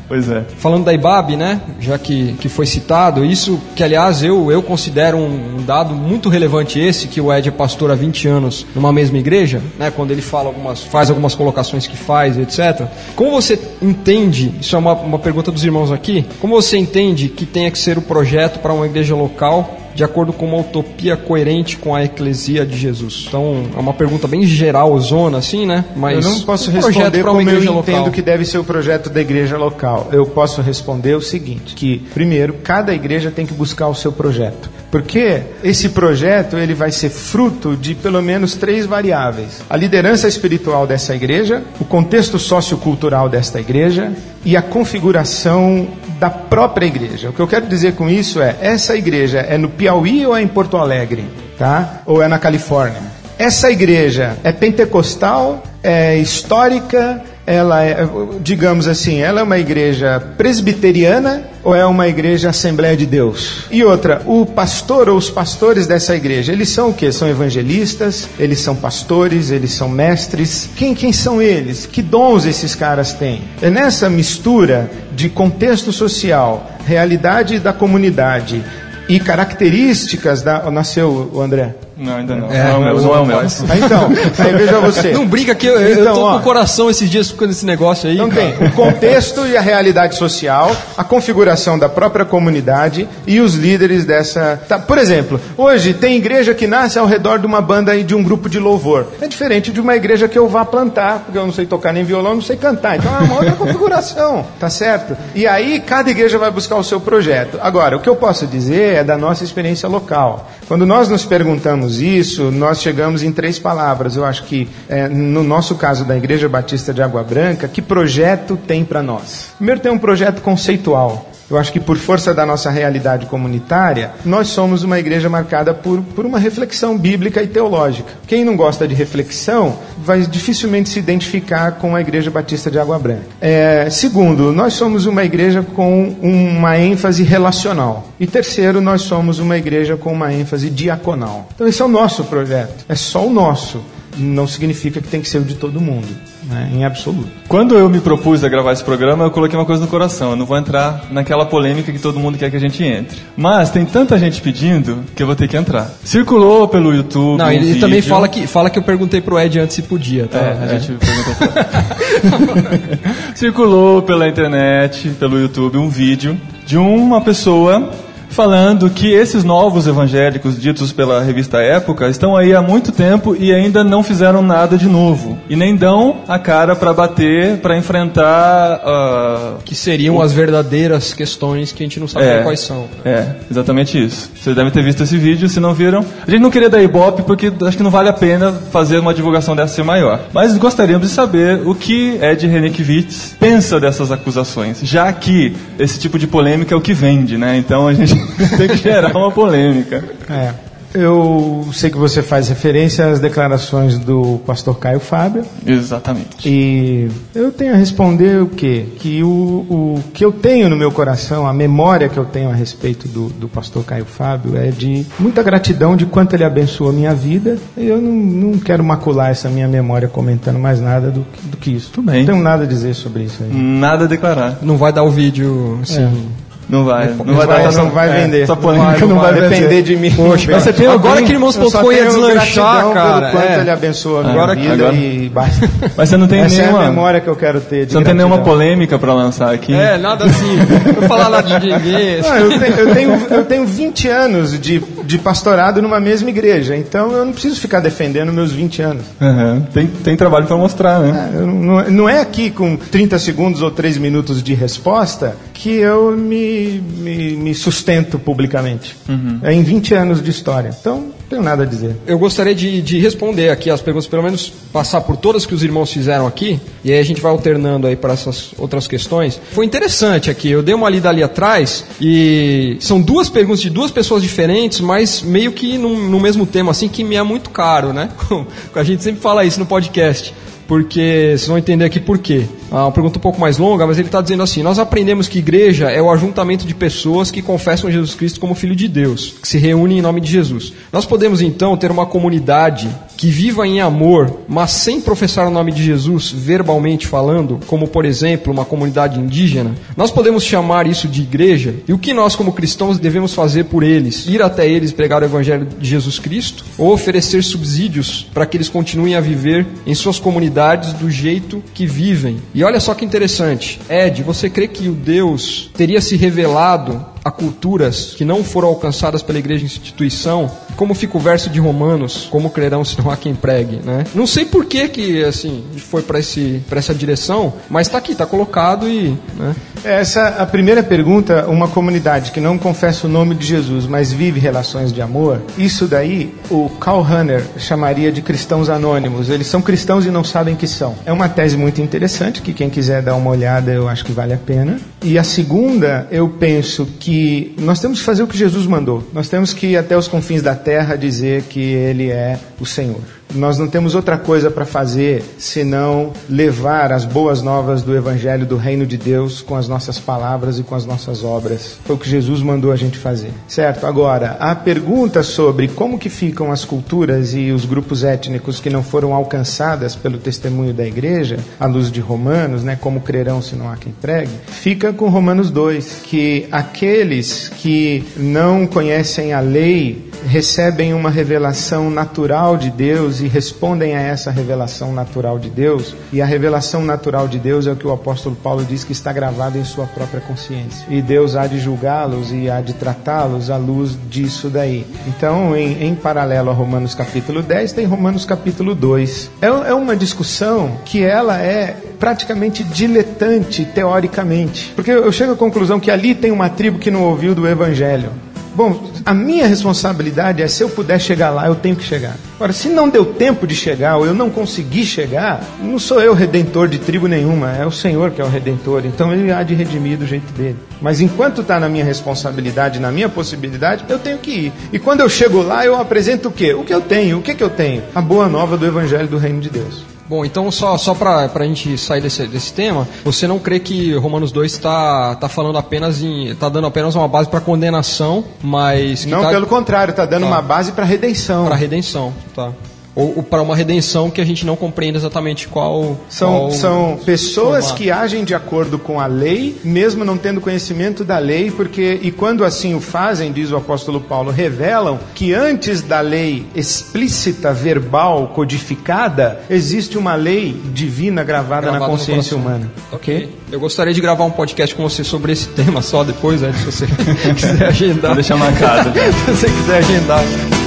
pois é. Falando da IBAB, né, já que, que foi citado, isso que aliás eu, eu considero um, um dado muito relevante esse, que o Ed é pastor há 20 anos numa mesma igreja, né, quando ele fala algumas, faz algumas colocações que faz, etc. Como você entende, isso é uma, uma pergunta dos irmãos aqui, como você entende que tenha que ser o projeto para uma igreja local de acordo com uma utopia coerente com a eclesia de Jesus? Então, é uma pergunta bem geral, zona, assim, né? Mas eu não posso um projeto responder como eu entendo local. que deve ser o projeto da igreja local. Eu posso responder o seguinte, que primeiro, cada igreja tem que buscar o seu projeto. Porque esse projeto ele vai ser fruto de pelo menos três variáveis: a liderança espiritual dessa igreja, o contexto sociocultural desta igreja e a configuração da própria igreja. O que eu quero dizer com isso é: essa igreja é no Piauí ou é em Porto Alegre, tá? Ou é na Califórnia? Essa igreja é pentecostal, é histórica, ela é, digamos assim, ela é uma igreja presbiteriana ou é uma igreja Assembleia de Deus? E outra, o pastor ou os pastores dessa igreja, eles são o quê? São evangelistas, eles são pastores, eles são mestres. Quem, quem são eles? Que dons esses caras têm? É nessa mistura de contexto social, realidade da comunidade e características da. Nasceu o André? Não, ainda não. É, não é o meu. não, Não é o não meu. Ah, Então, aí veja você. Não brinca que eu, eu Então, tô ó. com o coração esses dias ficando esse negócio aí. Então cara. tem o contexto e a realidade social, a configuração da própria comunidade e os líderes dessa. Tá, por exemplo, hoje tem igreja que nasce ao redor de uma banda e de um grupo de louvor. É diferente de uma igreja que eu vá plantar, porque eu não sei tocar nem violão, não sei cantar. Então é uma outra configuração, tá certo? E aí cada igreja vai buscar o seu projeto. Agora, o que eu posso dizer é da nossa experiência local. Quando nós nos perguntamos isso, nós chegamos em três palavras. Eu acho que, é, no nosso caso da Igreja Batista de Água Branca, que projeto tem para nós? Primeiro, tem um projeto conceitual. Eu acho que por força da nossa realidade comunitária, nós somos uma igreja marcada por, por uma reflexão bíblica e teológica. Quem não gosta de reflexão vai dificilmente se identificar com a Igreja Batista de Água Branca. É, segundo, nós somos uma igreja com uma ênfase relacional. E terceiro, nós somos uma igreja com uma ênfase diaconal. Então esse é o nosso projeto. É só o nosso. Não significa que tem que ser o de todo mundo, né, em absoluto. Quando eu me propus a gravar esse programa, eu coloquei uma coisa no coração. Eu não vou entrar naquela polêmica que todo mundo quer que a gente entre. Mas tem tanta gente pedindo que eu vou ter que entrar. Circulou pelo YouTube. Não, um ele vídeo. também fala que, fala que eu perguntei pro Ed antes se podia, tá? É, a gente perguntou pra Circulou pela internet, pelo YouTube, um vídeo de uma pessoa falando que esses novos evangélicos ditos pela revista Época estão aí há muito tempo e ainda não fizeram nada de novo e nem dão a cara para bater, para enfrentar ah, Que seriam as verdadeiras questões que a gente não sabe É. quais são. É, exatamente isso. Vocês devem ter visto esse vídeo, se não viram. A gente não queria dar ibope porque acho que não vale a pena fazer uma divulgação dessa ser maior. Mas gostaríamos de saber o que Ed Renekiewicz pensa dessas acusações, já que esse tipo de polêmica é o que vende, né? Então a gente tem que gerar uma polêmica. É. Eu sei que você faz referência às declarações do pastor Caio Fábio. Exatamente. E eu tenho a responder o quê? Que o, o que eu tenho no meu coração, a memória que eu tenho a respeito do, do pastor Caio Fábio é de muita gratidão de quanto ele abençoou a minha vida. E eu não, não quero macular essa minha memória comentando mais nada do, que- do que isso. Tudo bem. Não tenho nada a dizer sobre isso aí. Nada a declarar. Não vai dar o vídeo, assim... Não vai. Não, Não vai, vai, dar não vai é, vender. Essa polêmica não vai, depender de mim. Poxa, Mas você tem agora alguém- que Irmãos Eu só Ponto ia deslanchar, cara. pelo quanto é. ele abençoa a minha Agora- vida agora- e basta. Mas você não tem Essa é nenhuma. a memória que eu quero ter de Você não tem nenhuma polêmica pra lançar aqui? É, nada assim. Não falar nada de ninguém. Não, eu, tenho, eu, tenho, eu tenho 20 anos de, de pastorado numa mesma igreja, então eu não preciso ficar defendendo meus 20 anos. Aham. Tem, tem trabalho pra mostrar, né? Eu não, não é aqui com 30 segundos ou 3 minutos de resposta que eu me, me, me sustento publicamente. É em 20 anos de história. Então, não tenho nada a dizer. Eu gostaria de, de responder aqui as perguntas, pelo menos passar por todas que os irmãos fizeram aqui, e aí a gente vai alternando aí para essas outras questões. Foi interessante aqui, eu dei uma lida ali atrás, e são duas perguntas de duas pessoas diferentes, mas meio que no, no mesmo tema, assim, que me é muito caro, né? A gente sempre fala isso no podcast. Porque vocês vão entender aqui por quê. Ah, uma pergunta um pouco mais longa, mas ele está dizendo assim: Nós aprendemos que igreja é o ajuntamento de pessoas que confessam Jesus Cristo como Filho de Deus, que se reúnem em nome de Jesus. Nós podemos então ter uma comunidade que viva em amor, mas sem professar o nome de Jesus verbalmente falando, como por exemplo uma comunidade indígena. Nós podemos chamar isso de igreja, e o que nós, como cristãos, devemos fazer por eles? Ir até eles pregar o Evangelho de Jesus Cristo? Ou oferecer subsídios para que eles continuem a viver em suas comunidades do jeito que vivem? E olha só que interessante. Ed, você crê que o Deus teria se revelado a culturas que não foram alcançadas pela igreja instituição? Como fica o verso de Romanos? Como crerão se não há quem pregue, né? Não sei por que que, assim, foi para esse para essa direção, mas está aqui, está colocado e, né? Essa a primeira pergunta, uma comunidade que não confessa o nome de Jesus, mas vive relações de amor, isso daí o Karl Rahner chamaria de cristãos anônimos. Eles são cristãos e não sabem que são. É uma tese muito interessante que quem quiser dar uma olhada, eu acho que vale a pena. E a segunda, eu penso que nós temos que fazer o que Jesus mandou. Nós temos que ir até os confins da terra dizer que ele é o Senhor. Nós não temos outra coisa para fazer senão levar as boas novas do Evangelho do Reino de Deus com as nossas palavras e com as nossas obras. Foi o que Jesus mandou a gente fazer, certo? Agora, a pergunta sobre como que ficam as culturas e os grupos étnicos que não foram alcançadas pelo testemunho da igreja, à luz de Romanos, né? Como crerão se não há quem pregue, fica com Romanos 2, que aqueles que não conhecem a lei recebem uma revelação natural de Deus e respondem a essa revelação natural de Deus. E a revelação natural de Deus é o que o apóstolo Paulo diz que está gravado em sua própria consciência. E Deus há de julgá-los e há de tratá-los à luz disso daí. Então, em, em, paralelo a Romanos capítulo 10, tem Romanos capítulo 2. É, é uma discussão que ela é praticamente diletante teoricamente. Porque eu chego à conclusão que ali tem uma tribo que não ouviu do evangelho. Bom, a minha responsabilidade é se eu puder chegar lá, eu tenho que chegar. Agora, se não deu tempo de chegar ou eu não consegui chegar, não sou eu redentor de tribo nenhuma, é o Senhor que é o redentor. Então ele há de redimir do jeito dele. Mas enquanto está na minha responsabilidade, na minha possibilidade, eu tenho que ir. E quando eu chego lá, eu apresento o quê? O que eu tenho? O que, que eu tenho? A boa nova do Evangelho do Reino de Deus. Bom, então só, só para a gente sair desse, desse tema, você não crê que Romanos 2 está tá falando apenas em. está dando apenas uma base para condenação, mas. não, tá, pelo contrário, está dando tá, uma base para redenção. Para redenção, tá ou, ou para uma redenção que a gente não compreende exatamente qual. São, qual são pessoas formato. que agem de acordo com a lei, mesmo não tendo conhecimento da lei, porque, e quando assim o fazem, diz o apóstolo Paulo, revelam que antes da lei explícita, verbal, codificada, existe uma lei divina gravada, gravada na consciência humana. Ok? Eu gostaria de gravar um podcast com você sobre esse tema só depois, né, se você quiser agendar. Vou deixar marcado. se você quiser agendar.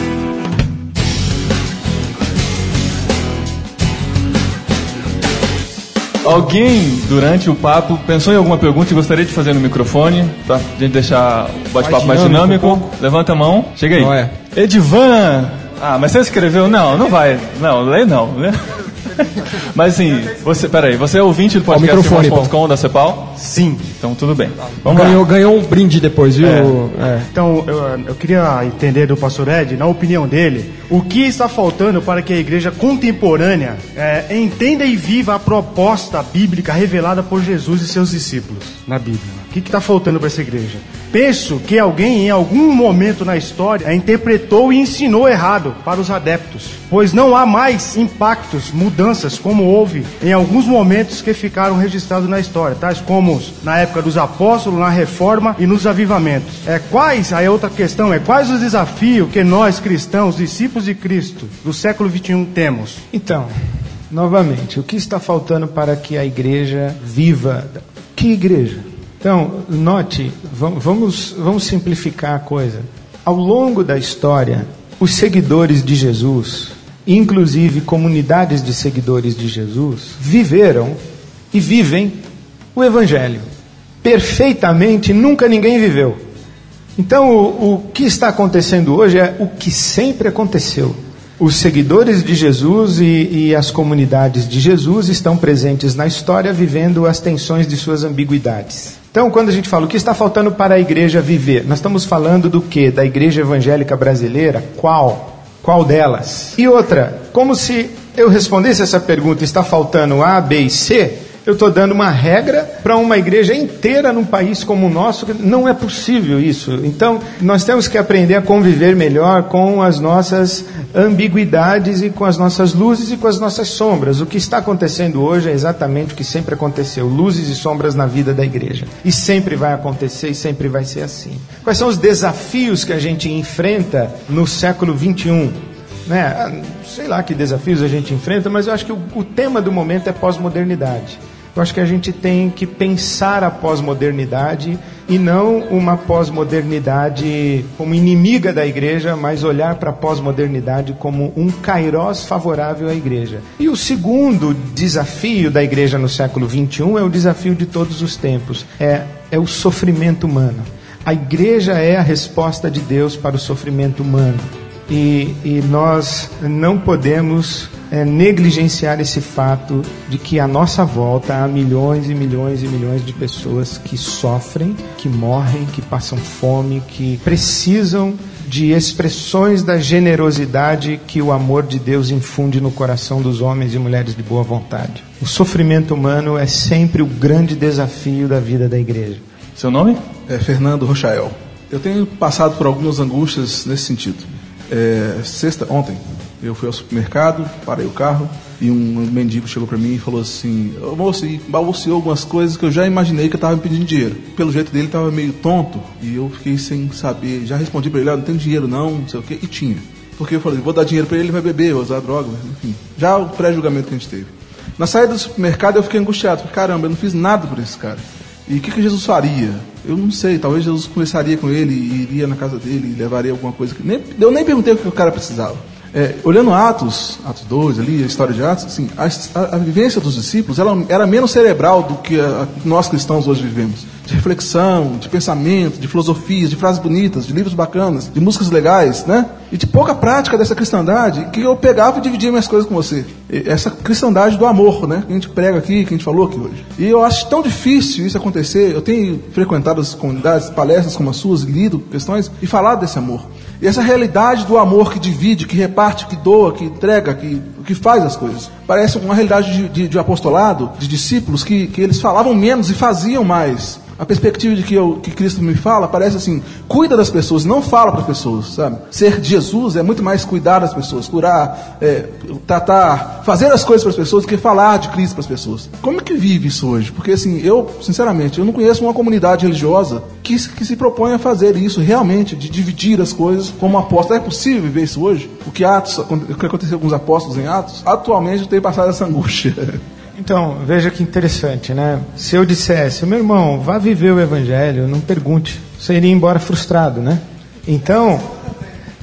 Alguém, durante o papo, pensou em alguma pergunta e gostaria de fazer no microfone, para a gente deixar o bate-papo mais dinâmico? Mais dinâmico. Levanta a mão. Chega aí. Não é. Edivan! Ah, mas você escreveu? Não, não vai. Não, lê não. Lê. Mas assim, você, peraí, você é ouvinte do podcast da Cepal? Sim. Então tudo bem. Vamos ganhou, ganhou um brinde depois, viu? É. É. Então, eu, eu queria entender do pastor Ed, na opinião dele, o que está faltando para que a igreja contemporânea é, entenda e viva a proposta bíblica revelada por Jesus e seus discípulos na Bíblia. O que está faltando para essa igreja? Penso que alguém em algum momento na história interpretou e ensinou errado para os adeptos, pois não há mais impactos, mudanças como houve em alguns momentos que ficaram registrados na história, tais como na época dos apóstolos, na reforma e nos avivamentos. É quais, aí a outra questão é quais os desafios que nós cristãos, discípulos de Cristo do século 21 temos? Então, novamente, o que está faltando para que a igreja viva? Que igreja? Então, note, vamos, vamos simplificar a coisa. Ao longo da história, os seguidores de Jesus, inclusive comunidades de seguidores de Jesus, viveram e vivem o Evangelho. Perfeitamente, nunca ninguém viveu. Então, o, o que está acontecendo hoje é o que sempre aconteceu. Os seguidores de Jesus e, e, as comunidades de Jesus estão presentes na história, vivendo as tensões de suas ambiguidades. Então, quando a gente fala o que está faltando para a igreja viver, nós estamos falando do que? Da igreja evangélica brasileira? Qual? Qual delas? E outra, como se eu respondesse essa pergunta, está faltando A, B e C? Eu estou dando uma regra para uma igreja inteira num país como o nosso. Não é possível isso. Então, nós temos que aprender a conviver melhor com as nossas ambiguidades e com as nossas luzes e com as nossas sombras. O que está acontecendo hoje é exatamente o que sempre aconteceu: luzes e sombras na vida da igreja. E sempre vai acontecer e sempre vai ser assim. Quais são os desafios que a gente enfrenta no século 21? Né? Sei lá que desafios a gente enfrenta, mas eu acho que o, o tema do momento é pós-modernidade. Eu acho que a gente tem que pensar a pós-modernidade e não uma pós-modernidade como inimiga da igreja, mas olhar para a pós-modernidade como um kairós favorável à igreja. E o segundo desafio da igreja no século XXI é o desafio de todos os tempos, é, é o sofrimento humano. A igreja é a resposta de Deus para o sofrimento humano. E, e nós não podemos é, negligenciar esse fato de que à nossa volta há milhões e milhões e milhões de pessoas que sofrem, que morrem, que passam fome, que precisam de expressões da generosidade que o amor de Deus infunde no coração dos homens e mulheres de boa vontade. O sofrimento humano é sempre o grande desafio da vida da igreja. Seu nome? É Fernando Rochael. Eu tenho passado por algumas angústias nesse sentido. É, sexta, ontem, eu fui ao supermercado, parei o carro e um mendigo chegou para mim e falou assim: "Ô, moço, balbuciou algumas coisas que eu já imaginei que eu estava me pedindo dinheiro. Pelo jeito dele, estava meio tonto e eu fiquei sem saber. Já respondi para ele: ah, não tem dinheiro não, não sei o quê, e tinha. Porque eu falei: vou dar dinheiro para ele, ele vai beber, vai usar droga, enfim. Já o pré-julgamento que a gente teve. Na saída do supermercado, eu fiquei angustiado: porque, caramba, eu não fiz nada por esse cara. E o que, que Jesus faria? Eu não sei, talvez Jesus conversaria com ele e iria na casa dele e levaria alguma coisa. Que nem, eu nem perguntei o que o cara precisava. É, olhando Atos, Atos 2 ali, a história de Atos, assim, a, a, vivência dos discípulos ela era menos cerebral do que a, nós cristãos hoje vivemos. De reflexão, de pensamento, de filosofias, de frases bonitas, de livros bacanas, de músicas legais, né? E de pouca prática dessa cristandade que eu pegava e dividia minhas coisas com você. Essa cristandade do amor, né? Que a gente prega aqui, que a gente falou aqui hoje. E eu acho tão difícil isso acontecer. Eu tenho frequentado as comunidades, palestras como as suas, lido questões e falado desse amor. E essa realidade do amor que divide, que reparte, que doa, que entrega, que, que faz as coisas. Parece uma realidade de, de, de apostolado, de discípulos, que, que eles falavam menos e faziam mais. A perspectiva de que, eu, que Cristo me fala parece assim: cuida das pessoas, não fala para as pessoas, sabe? Ser de Jesus é muito mais cuidar das pessoas, curar, é, tratar, fazer as coisas para as pessoas do que falar de Cristo para as pessoas. Como é que vive isso hoje? Porque assim, eu, sinceramente, eu não conheço uma comunidade religiosa que, que se propõe a fazer isso realmente, de dividir as coisas como apóstolo. É possível viver isso hoje? O que Atos, o que aconteceu com os apóstolos em Atos? Atualmente eu tenho passado essa angústia. Então, veja que interessante, né? Se eu dissesse, meu irmão, vá viver o evangelho, não pergunte, você iria embora frustrado, né? Então,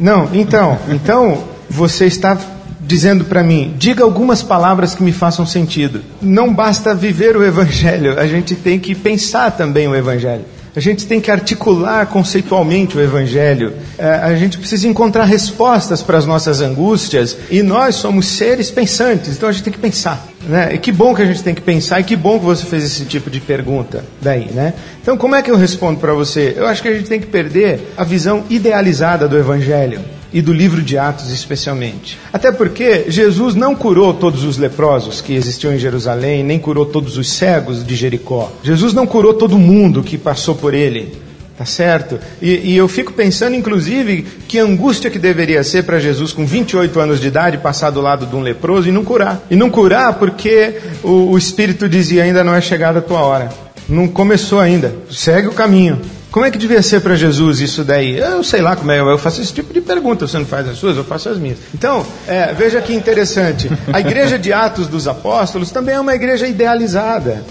não, então, então você está dizendo para mim, diga algumas palavras que me façam sentido. Não basta viver o evangelho, a gente tem que pensar também o evangelho. A gente tem que articular conceitualmente o Evangelho. É, a gente precisa encontrar respostas para as nossas angústias. E nós somos seres pensantes, então a gente tem que pensar. Né? E que bom que a gente tem que pensar, e que bom que você fez esse tipo de pergunta daí, né? Então, como é que eu respondo para você? Eu acho que a gente tem que perder a visão idealizada do Evangelho e do livro de Atos especialmente. Até porque Jesus não curou todos os leprosos que existiam em Jerusalém, nem curou todos os cegos de Jericó. Jesus não curou todo mundo que passou por ele. Tá certo? E, e eu fico pensando, inclusive, que angústia que deveria ser para Jesus, com 28 anos de idade, passar do lado de um leproso e não curar. E não curar porque o, o Espírito dizia: ainda não é chegada a tua hora. Não começou ainda. Segue o caminho. Como é que devia ser para Jesus isso daí? Eu sei lá como é, eu faço esse tipo de pergunta. Você não faz as suas, eu faço as minhas. Então, é, veja que interessante. A igreja de Atos dos Apóstolos também é uma igreja idealizada.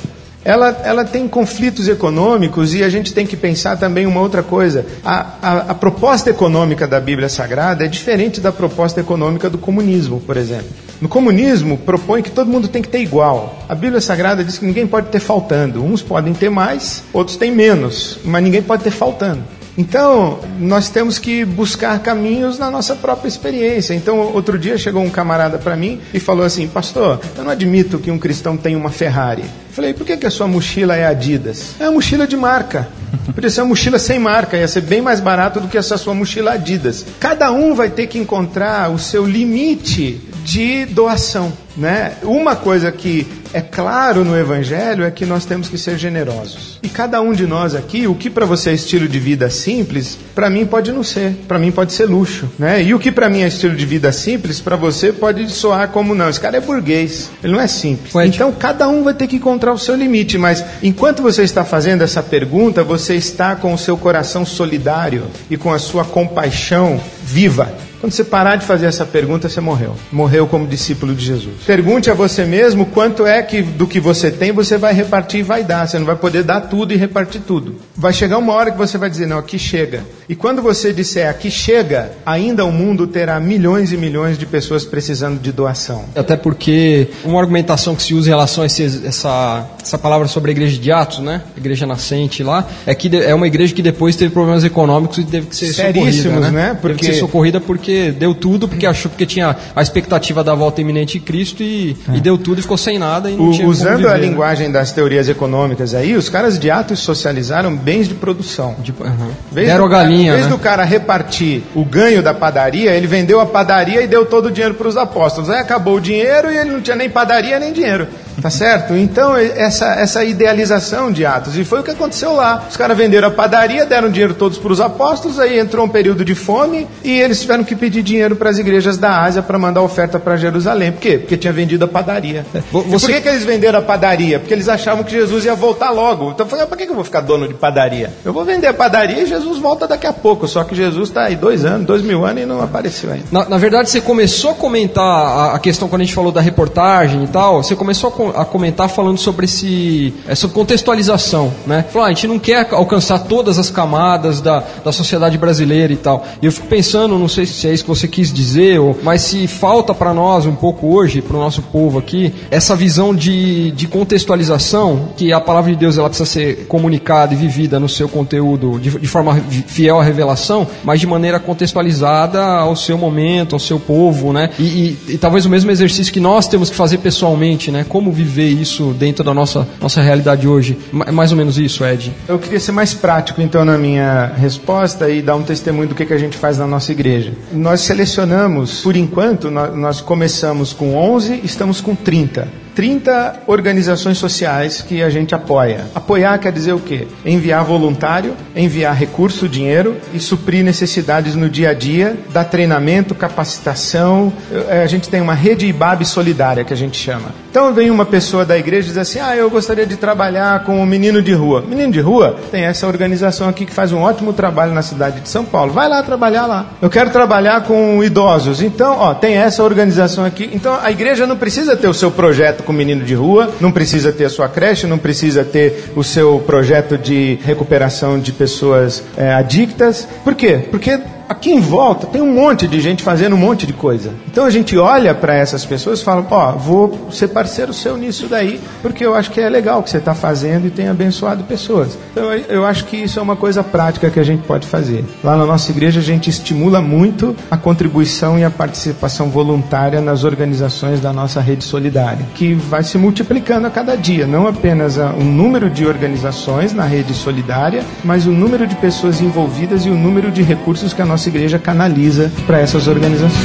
Ela, ela tem conflitos econômicos e a gente tem que pensar também uma outra coisa. A, a, a proposta econômica da Bíblia Sagrada é diferente da proposta econômica do comunismo, por exemplo. No comunismo, propõe que todo mundo tem que ter igual. A Bíblia Sagrada diz que ninguém pode ter faltando. Uns podem ter mais, outros têm menos, mas ninguém pode ter faltando. Então, nós temos que buscar caminhos na nossa própria experiência. Então, outro dia chegou um camarada para mim e falou assim: Pastor, eu não admito que um cristão tenha uma Ferrari. Eu falei: Por que, que a sua mochila é Adidas? É uma mochila de marca. Podia ser uma mochila sem marca, ia ser bem mais barato do que essa sua mochila Adidas. Cada um vai ter que encontrar o seu limite de doação. Né? Uma coisa que é claro no Evangelho é que nós temos que ser generosos. E cada um de nós aqui, o que para você é estilo de vida simples, para mim pode não ser. Para mim pode ser luxo. Né? E o que para mim é estilo de vida simples, para você pode soar como não. Esse cara é burguês, ele não é simples. Ué, Então cada um vai ter que encontrar o seu limite. Mas enquanto você está fazendo essa pergunta, você está com o seu coração solidário e com a sua compaixão viva. Quando você parar de fazer essa pergunta, você morreu. Morreu como discípulo de Jesus. Pergunte a você mesmo quanto é que do que você tem você vai repartir e vai dar. Você não vai poder dar tudo e repartir tudo. Vai chegar uma hora que você vai dizer, não, aqui chega. E quando você disser aqui chega, ainda o mundo terá milhões e milhões de pessoas precisando de doação. Até porque uma argumentação que se usa em relação a esse- essa, essa palavra sobre a igreja de Atos, né? Igreja nascente lá, é que é uma igreja que depois teve problemas econômicos e teve que ser Seríssimos, socorrida, né? né? Teve Porque- que ser socorrida porque porque deu tudo, porque achou porque tinha a expectativa da volta iminente de Cristo e, e deu tudo e ficou sem nada e não O- usando viver, a né? linguagem das teorias econômicas aí, os caras de Atos socializaram bens de produção. Aham. Em vez Deram do cara- galinha, Em vez né? do cara repartir o ganho da padaria, ele vendeu a padaria e deu todo o dinheiro para os apóstolos. Aí acabou o dinheiro e ele não tinha nem padaria nem dinheiro. Tá certo? Então, essa, essa idealização de Atos. E foi o que aconteceu lá. Os caras venderam a padaria, deram dinheiro todos para os apóstolos, aí entrou um período de fome e eles tiveram que pedir dinheiro para as igrejas da Ásia para mandar oferta para Jerusalém. Por quê? Porque tinha vendido a padaria. E você- por que, que eles venderam a padaria? Porque eles achavam que Jesus ia voltar logo. Então, foi, para que, que eu vou ficar dono de padaria? Eu vou vender a padaria e Jesus volta daqui a pouco. Só que Jesus está aí dois anos, dois mil anos e não apareceu ainda. Na, na verdade, você começou a comentar a, a questão quando a gente falou da reportagem e tal. Você começou a, a comentar falando sobre esse, é, sobre contextualização, né? Falou, ah, a gente não quer alcançar todas as camadas da, da sociedade brasileira e tal. E eu fico pensando, não sei se é isso que você quis dizer, ou, mas se falta para nós um pouco hoje, para o nosso povo aqui, essa visão de, de contextualização, que a palavra de Deus ela precisa ser comunicada e vivida no seu conteúdo de, de forma fiel à revelação, mas de maneira contextualizada ao seu momento, ao seu povo, né? E, e- e talvez o mesmo exercício que nós temos que fazer pessoalmente, né? Como viver isso dentro da nossa, nossa realidade hoje. Ma- Mais ou menos isso, Ed. Eu queria ser mais prático, então, na minha resposta e dar um testemunho do que, que a gente faz na nossa igreja. Nós selecionamos, por enquanto, nós começamos com 11, estamos com 30. 30 organizações sociais que a gente apoia. Apoiar quer dizer o quê? Enviar voluntário, enviar recurso, dinheiro e suprir necessidades no dia a dia, dar treinamento, capacitação. Eh, A gente tem uma rede IBAB solidária que a gente chama. Então vem uma pessoa da igreja e diz assim: Ah, eu gostaria de trabalhar com o menino de rua. Menino de rua tem essa organização aqui que faz um ótimo trabalho na cidade de São Paulo. Vai lá trabalhar lá. Eu quero trabalhar com idosos. Então, ó, tem essa organização aqui. Então a igreja não precisa ter o seu projeto com menino de rua, não precisa ter a sua creche, não precisa ter o seu projeto de recuperação de pessoas é, adictas. Por quê? Porque aqui em volta tem um monte de gente fazendo um monte de coisa. Então a gente olha para essas pessoas e fala: ó, vou ser parceiro seu nisso daí, porque eu acho que é legal o que você está fazendo e tem abençoado pessoas. Então eu- acho que isso é uma coisa prática que a gente pode fazer. Lá na nossa igreja a gente estimula muito a contribuição e a participação voluntária nas organizações da nossa rede solidária, que vai se multiplicando a cada dia, não apenas o número de organizações na rede solidária, mas o número de pessoas envolvidas e o número de recursos que a nossa igreja canaliza para essas organizações.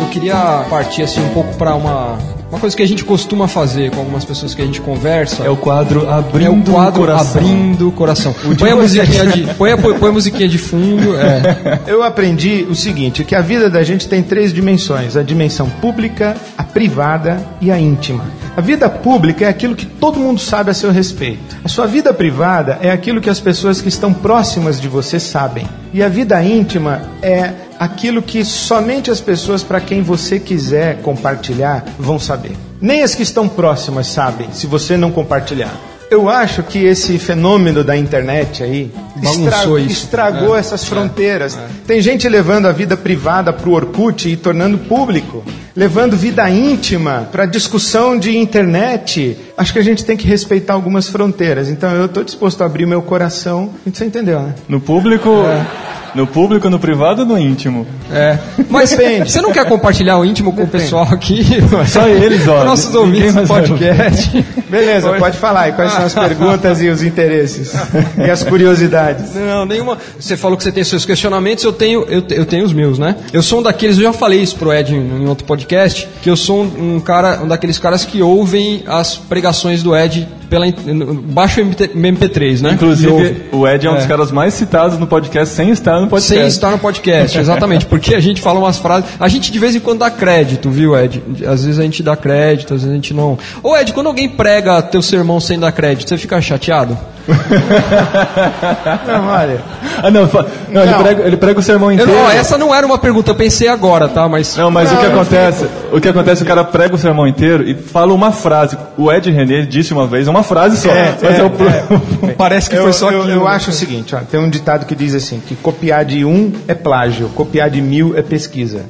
Eu queria partir assim um pouco para uma uma coisa que a gente costuma fazer com algumas pessoas que a gente conversa. É o quadro Abrindo É o quadro o Coração. Abrindo o Coração. Põe a, musiquinha de, põe, a, põe a musiquinha de fundo. É. Eu aprendi o seguinte, que a vida da gente tem três dimensões: a dimensão pública, a privada e a íntima. A vida pública é aquilo que todo mundo sabe a seu respeito. A sua vida privada é aquilo que as pessoas que estão próximas de você sabem. E a vida íntima é aquilo que somente as pessoas para quem você quiser compartilhar vão saber. Nem as que estão próximas sabem, se você não compartilhar. Eu acho que esse fenômeno da internet aí Bagunçou estra- isso. estragou É, essas fronteiras. Tem gente levando a vida privada para o Orkut e tornando público, levando vida íntima para discussão de internet. Acho que a gente tem que respeitar algumas fronteiras. Então eu estou disposto a abrir meu coração. Você entendeu, né? No público. No público, no privado ou no íntimo? É. Mas Depende. você não quer compartilhar o íntimo com o pessoal aqui? Só eles, ó. Nossos ouvintes do podcast. Beleza, pode falar. E quais são as perguntas e os interesses? E as curiosidades? Não, nenhuma. Você falou que você tem seus questionamentos, eu tenho, eu, eu tenho os meus, né? Eu sou um daqueles, eu já falei isso pro Ed em, em outro podcast, que eu sou um, um cara, um daqueles caras que ouvem as pregações do Ed pela baixo MP, MP3, né? Inclusive, o Ed é um dos É. caras mais citados no podcast sem estar no podcast. Sem estar no podcast, exatamente, porque a gente fala umas frases. A gente de vez em quando dá crédito, viu, Ed? Às vezes a gente dá crédito, às vezes a gente não. Ô, Ed, quando alguém prega teu sermão sem dar crédito, você fica chateado? Não, olha. Ah, não, não, Ele, Não. prega, ele prega o sermão Eu, inteiro. ó, essa não era uma pergunta, eu pensei agora, tá? Mas. Não, mas o Não, que eu acontece? O que acontece, o cara prega o sermão inteiro e fala uma frase. O Ed René disse uma vez, uma frase só. É, mas é, é o pro- Parece que eu, foi só eu, aquilo. eu né? acho o seguinte, ó, tem um ditado que diz assim, que copiar de um é plágio, copiar de mil é pesquisa.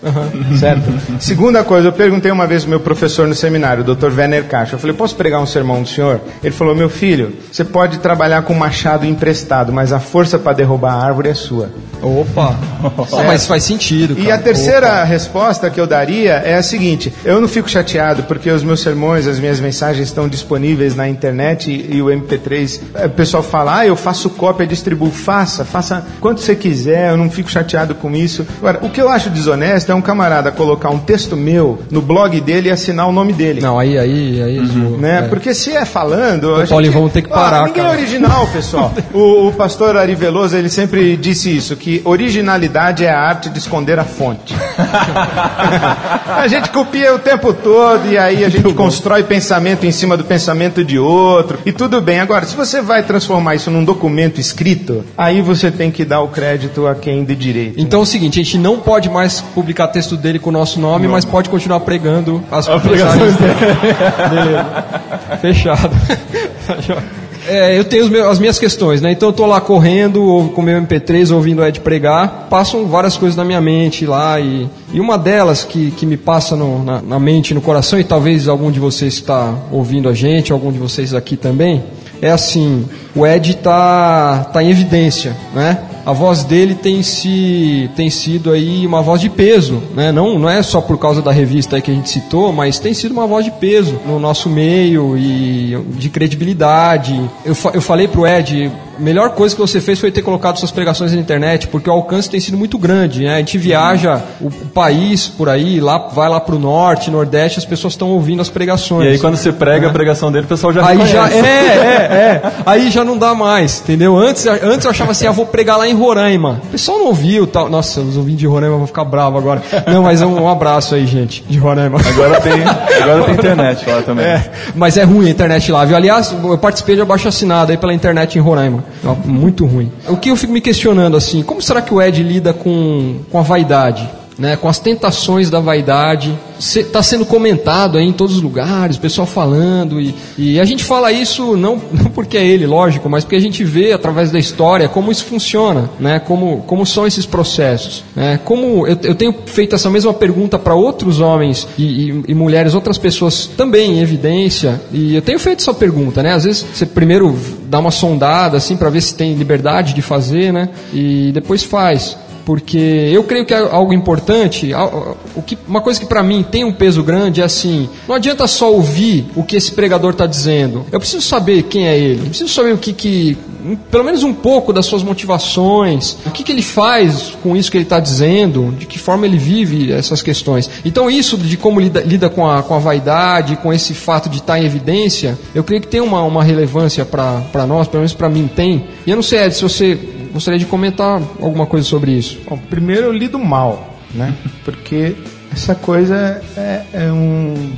Certo? Segunda coisa, eu perguntei uma vez pro meu professor no seminário, o Dr. Werner Caixa, eu falei, posso pregar um sermão do senhor? Ele falou, meu filho, você pode trabalhar com machado emprestado, mas a força para derrubar a árvore é sua. Opa! Mas faz sentido. E cara. a terceira resposta que eu daria é a seguinte: eu não fico chateado porque os meus sermões, as minhas mensagens estão disponíveis na internet e, e o MP3. eh, O pessoal fala, ah, eu faço cópia, distribuo. Faça, faça quanto você quiser, eu não fico chateado com isso. Agora, o que eu acho desonesto é um camarada colocar um texto meu no blog dele e assinar o nome dele. Não, aí, aí, aí. zoou. Né? É. Porque se é falando. gente- Paulinho, vamos ter que parar, Ah, ninguém cara. é original, pessoal. o, o pastor Ari Veloso, ele sempre disse isso: que originalidade é a arte de esconder a fonte. a gente copia o tempo todo e aí a gente constrói pensamento em cima do pensamento de outro. E tudo bem. Agora, se você vai transformar isso num documento escrito, aí você tem que dar o crédito a quem de direito. Então é o seguinte, a gente não pode mais publicar texto dele com o nosso nome, mas pode continuar pregando as mensagens dele. Beleza. Fechado. É, eu tenho meus- as minhas questões, né? Então eu tô lá correndo, ou, com meu MP3, ouvindo o Ed pregar, passam várias coisas na minha mente lá, e, e uma delas que, que me passa no- na, na mente, no coração, e talvez algum de vocês está ouvindo a gente, algum de vocês aqui também, é assim, o Ed tá, tá em evidência, né? a voz dele tem, se, tem sido aí uma voz de peso, né? não, não é só por causa da revista que a gente citou, mas tem sido uma voz de peso no nosso meio e de credibilidade. Eu, eu falei pro Ed, a melhor coisa que você fez foi ter colocado suas pregações na internet, porque o alcance tem sido muito grande. Né? A gente viaja o, o país por aí, lá, vai lá pro norte, nordeste, as pessoas estão ouvindo as pregações. E aí quando você prega a pregação dele, o pessoal já Aí reconhece. já é, é, é. Aí já não dá mais, entendeu? Antes, antes eu achava assim, ah, vou pregar lá em Roraima. O pessoal não ouviu, tal. Nossa, os ouvintes de Roraima vão ficar bravos agora. Não, mas um, um abraço aí, gente, de Roraima. Agora tem, agora tem internet lá também. É, mas é ruim a internet lá, viu? Aliás, eu participei de abaixo assinado aí pela internet em Roraima. Muito ruim. O que eu fico me questionando assim, como será que o Ed lida com, com a vaidade? Né, com as tentações da vaidade, está sendo comentado em todos os lugares, o pessoal falando, e, e a gente fala isso não, não porque é ele, lógico, mas porque a gente vê através da história como isso funciona, né, como, como são esses processos. Né, como eu, eu tenho feito essa mesma pergunta para outros homens e, e- e mulheres, outras pessoas também em evidência, e eu tenho feito essa pergunta, né, às vezes você primeiro dá uma sondada assim para ver se tem liberdade de fazer, né, e depois faz porque eu creio que é algo importante, o que, uma coisa que para mim tem um peso grande é assim, não adianta só ouvir o que esse pregador está dizendo, eu preciso saber quem é ele, eu preciso saber o que, que pelo menos um pouco das suas motivações, o que, que ele faz com isso que ele está dizendo, de que forma ele vive essas questões. Então isso de como lida, lida com, a, com a vaidade, com esse fato de estar em evidência, eu creio que tem uma, uma relevância para nós, pelo menos para mim tem. E eu não sei, Ed, se você gostaria de comentar alguma coisa sobre isso. Bom, primeiro eu lido mal, né? Porque essa coisa é, é um.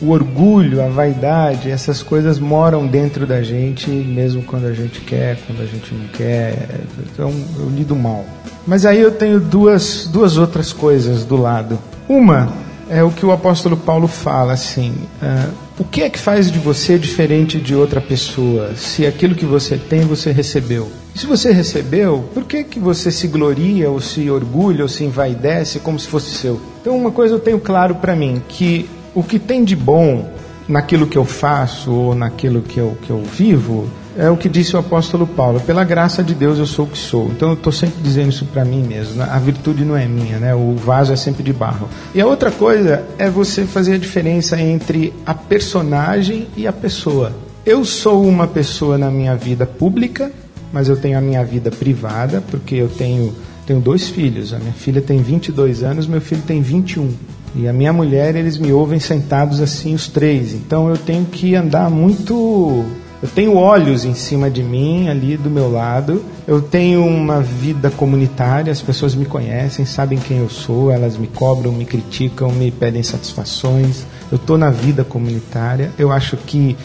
O orgulho, a vaidade, essas coisas moram dentro da gente, mesmo quando a gente quer, quando a gente não quer. Então eu lido mal. Mas aí eu tenho duas, duas outras coisas do lado. Uma é o que o apóstolo Paulo fala, assim. ah, o que é que faz de você diferente de outra pessoa? Se aquilo que você tem você recebeu. E se você recebeu, por que, que você se gloria, ou se orgulha, ou se envaidece como se fosse seu? Então, uma coisa eu tenho claro para mim: que o que tem de bom naquilo que eu faço, ou naquilo que eu, que eu vivo, é o que disse o apóstolo Paulo: pela graça de Deus eu sou o que sou. Então eu estou sempre dizendo isso para mim mesmo. né? A virtude não é minha, né? o vaso é sempre de barro. E a outra coisa é você fazer a diferença entre a personagem e a pessoa. Eu sou uma pessoa na minha vida pública, mas eu tenho a minha vida privada, porque eu tenho, tenho dois filhos. A minha filha tem 22 anos, meu filho tem 21. E a minha mulher, eles me ouvem sentados assim, os três. Então eu tenho que andar muito. Eu tenho olhos em cima de mim, ali do meu lado. Eu tenho uma vida comunitária, as pessoas me conhecem, sabem quem eu sou, elas me cobram, me criticam, me pedem satisfações. Eu estou na vida comunitária. Eu acho que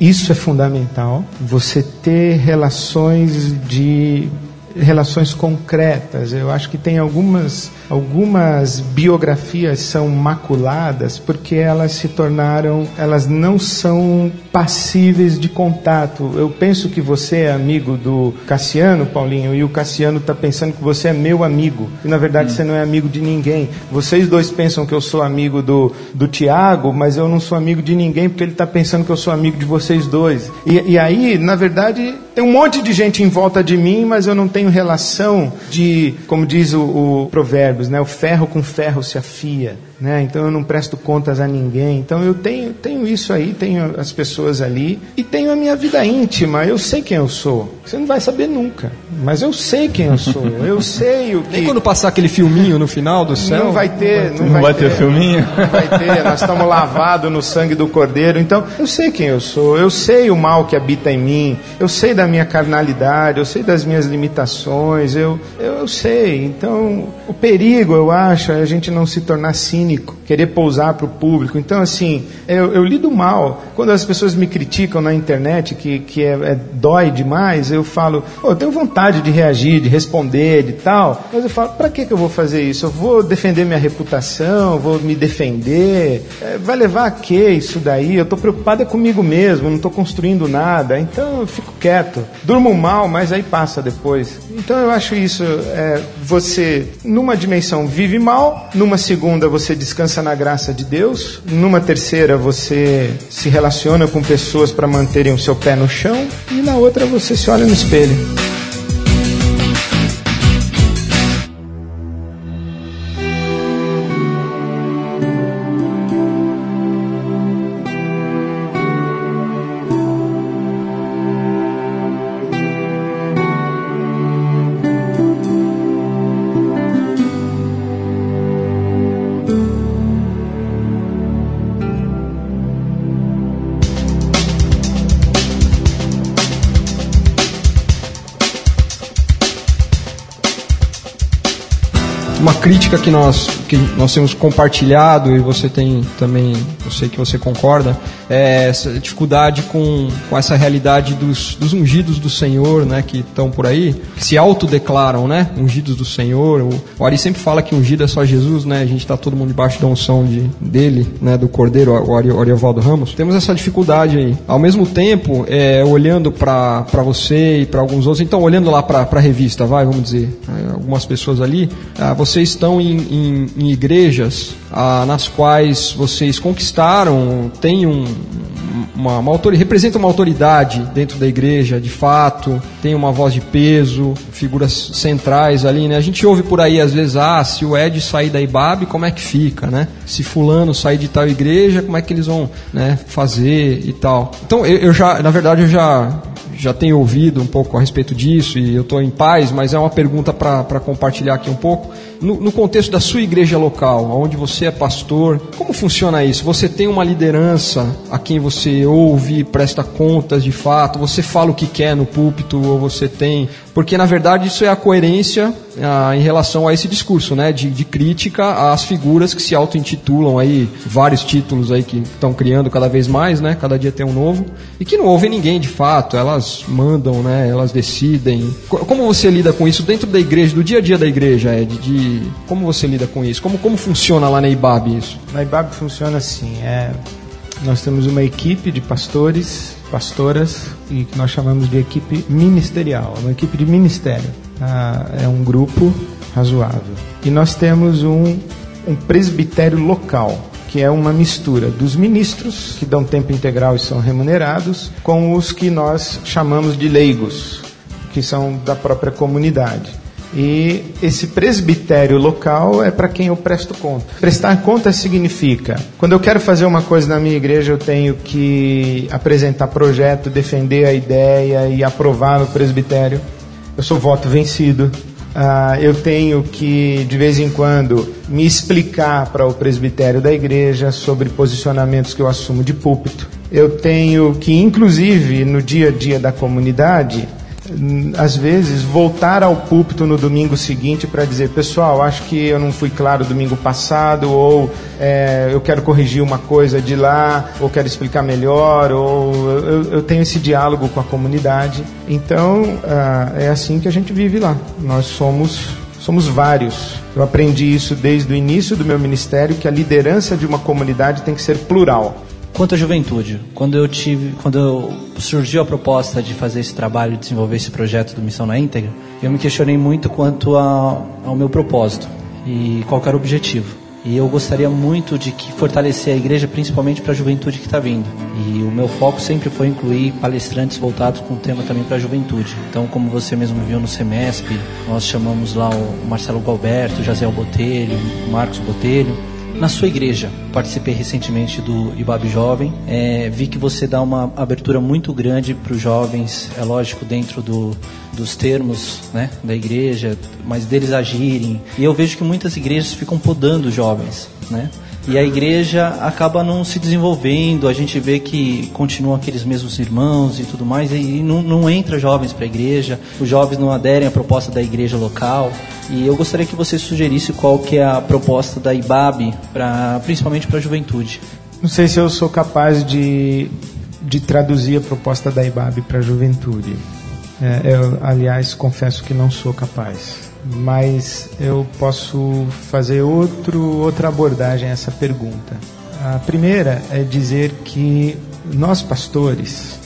Isso é fundamental. Você ter relações de relações concretas. Eu acho que tem algumas algumas biografias são maculadas porque elas se tornaram, elas não são passíveis de contato. Eu penso que você é amigo do Cassiano, Paulinho, e o Cassiano está pensando que você é meu amigo. E na verdade hum. você não é amigo de ninguém. Vocês dois pensam que eu sou amigo do, do Tiago, mas eu não sou amigo de ninguém porque ele está pensando que eu sou amigo de vocês dois. E, e aí, na verdade, tem um monte de gente em volta de mim, mas eu não tenho relação de, como diz o, o Provérbios, né? O ferro com ferro se afia né? Então eu não presto contas a ninguém. Então eu tenho, tenho isso aí, tenho as pessoas ali e tenho a minha vida íntima. Eu sei quem eu sou. Você não vai saber nunca, mas eu sei quem eu sou. Eu sei o que. Nem quando passar aquele filminho no final do céu. Não vai ter, não vai ter, não vai, vai ter, ter filminho. Não vai ter. Nós estamos lavados no sangue do Cordeiro. Então eu sei quem eu sou. Eu sei o mal que habita em mim. Eu sei da minha carnalidade. Eu sei das minhas limitações. Eu, eu, eu sei. Então o perigo, eu acho, é a gente não se tornar cínico cínico, querer pousar para o público. Então, assim, eu, eu, lido mal. Quando as pessoas me criticam na internet, que, que é, é dói demais, eu falo, oh, eu tenho vontade de reagir, de responder, de tal. Mas eu falo, para que, que eu vou fazer isso? Eu vou defender minha reputação, vou me defender. É, vai levar a quê isso daí? Eu estou preocupado é comigo mesmo, não estou construindo nada. Então, eu fico quieto. Durmo mal, mas aí passa depois. Então, eu acho isso, é, você, numa dimensão, vive mal, numa segunda, você descansa na graça de Deus. Numa terceira, você se relaciona com pessoas para manterem o seu pé no chão. E na outra, você se olha no espelho. Crítica que nós, que nós temos compartilhado e você tem também, eu sei que você concorda, é essa dificuldade com, com essa realidade dos, dos ungidos do Senhor, né, que estão por aí, que se autodeclaram, né, ungidos do Senhor. O, o Ari sempre fala que ungido é só Jesus, né, a gente está todo mundo debaixo da unção de, dele, né, do Cordeiro, o Ari, Ariovaldo Ramos. Temos essa dificuldade aí. Ao mesmo tempo, é, olhando para você e para alguns outros, então olhando lá para a revista, vai, vamos dizer, algumas pessoas ali, ah, vocês estão em, em, em igrejas ah, nas quais vocês conquistaram, têm um, uma, uma autoridade, representa uma autoridade dentro da igreja, de fato, tem uma voz de peso, figuras centrais ali, né? A gente ouve por aí às vezes, ah, se o Ed sair da IBAB, como é que fica, né? Se fulano sair de tal igreja, como é que eles vão, né, fazer e tal. Então, eu, eu já, na verdade, eu já já tenho ouvido um pouco a respeito disso e eu estou em paz, mas é uma pergunta para compartilhar aqui um pouco. No, no, contexto da sua igreja local, onde você é pastor, como funciona isso? Você tem uma liderança a quem você ouve, presta contas de fato, você fala o que quer no púlpito, ou você tem. Porque na verdade isso é a coerência ah, em relação a esse discurso, né? De, de crítica às figuras que se auto-intitulam aí, vários títulos aí que estão criando cada vez mais, né? Cada dia tem um novo. E que não ouvem ninguém de fato, elas mandam, né? Elas decidem. Como você lida com isso dentro da igreja, do dia a dia da igreja, Ed? De, como você lida com isso? Como, como funciona lá na IBAB isso? Na IBAB funciona assim, é... Nós temos uma equipe de pastores, pastoras, e que nós chamamos de equipe ministerial, uma equipe de ministério. Ah, é um grupo razoável. E nós temos um, um presbitério local, que é uma mistura dos ministros, que dão tempo integral e são remunerados, com os que nós chamamos de leigos, que são da própria comunidade. E esse presbitério local é para quem eu presto conta. Prestar conta significa, quando eu quero fazer uma coisa na minha igreja, eu tenho que apresentar projeto, defender a ideia e aprovar no presbitério. Eu sou voto vencido. Uh, eu tenho que, de vez em quando, me explicar para o presbitério da igreja sobre posicionamentos que eu assumo de púlpito. Eu tenho que, inclusive, no dia a dia da comunidade, às vezes, voltar ao púlpito no domingo seguinte para dizer: pessoal, acho que eu não fui claro domingo passado, ou é, eu quero corrigir uma coisa de lá, ou quero explicar melhor, ou eu, eu tenho esse diálogo com a comunidade. Então, ah, é assim que a gente vive lá. Nós somos somos vários. Eu aprendi isso desde o início do meu ministério que a liderança de uma comunidade tem que ser plural. Quanto à juventude, quando eu tive, quando eu, surgiu a proposta de fazer esse trabalho, de desenvolver esse projeto do Missão na Íntegra, eu me questionei muito quanto a, ao meu propósito e qual era o objetivo. E eu gostaria muito de que fortalecer a igreja, principalmente para a juventude que está vindo. E o meu foco sempre foi incluir palestrantes voltados com o tema também para a juventude. Então, como você mesmo viu no Semesp, nós chamamos lá o Marcelo Galberto, o Jaziel Botelho, o Marcos Botelho, na sua igreja. Participei recentemente do IBAB Jovem. É, vi que você dá uma abertura muito grande para os jovens, é lógico, dentro do, dos termos né, da igreja, mas deles agirem. E eu vejo que muitas igrejas ficam podando os jovens, né? E a igreja acaba não se desenvolvendo, a gente vê que continuam aqueles mesmos irmãos e tudo mais, e não, não entra jovens para a igreja, os jovens não aderem à proposta da igreja local. E eu gostaria que você sugerisse qual que é a proposta da IBAB, pra, principalmente para a juventude. Não sei se eu sou capaz de, de traduzir a proposta da IBAB para a juventude. É, eu, aliás, confesso que não sou capaz. Mas eu posso fazer outro, outra abordagem a essa pergunta. A primeira é dizer que nós pastores,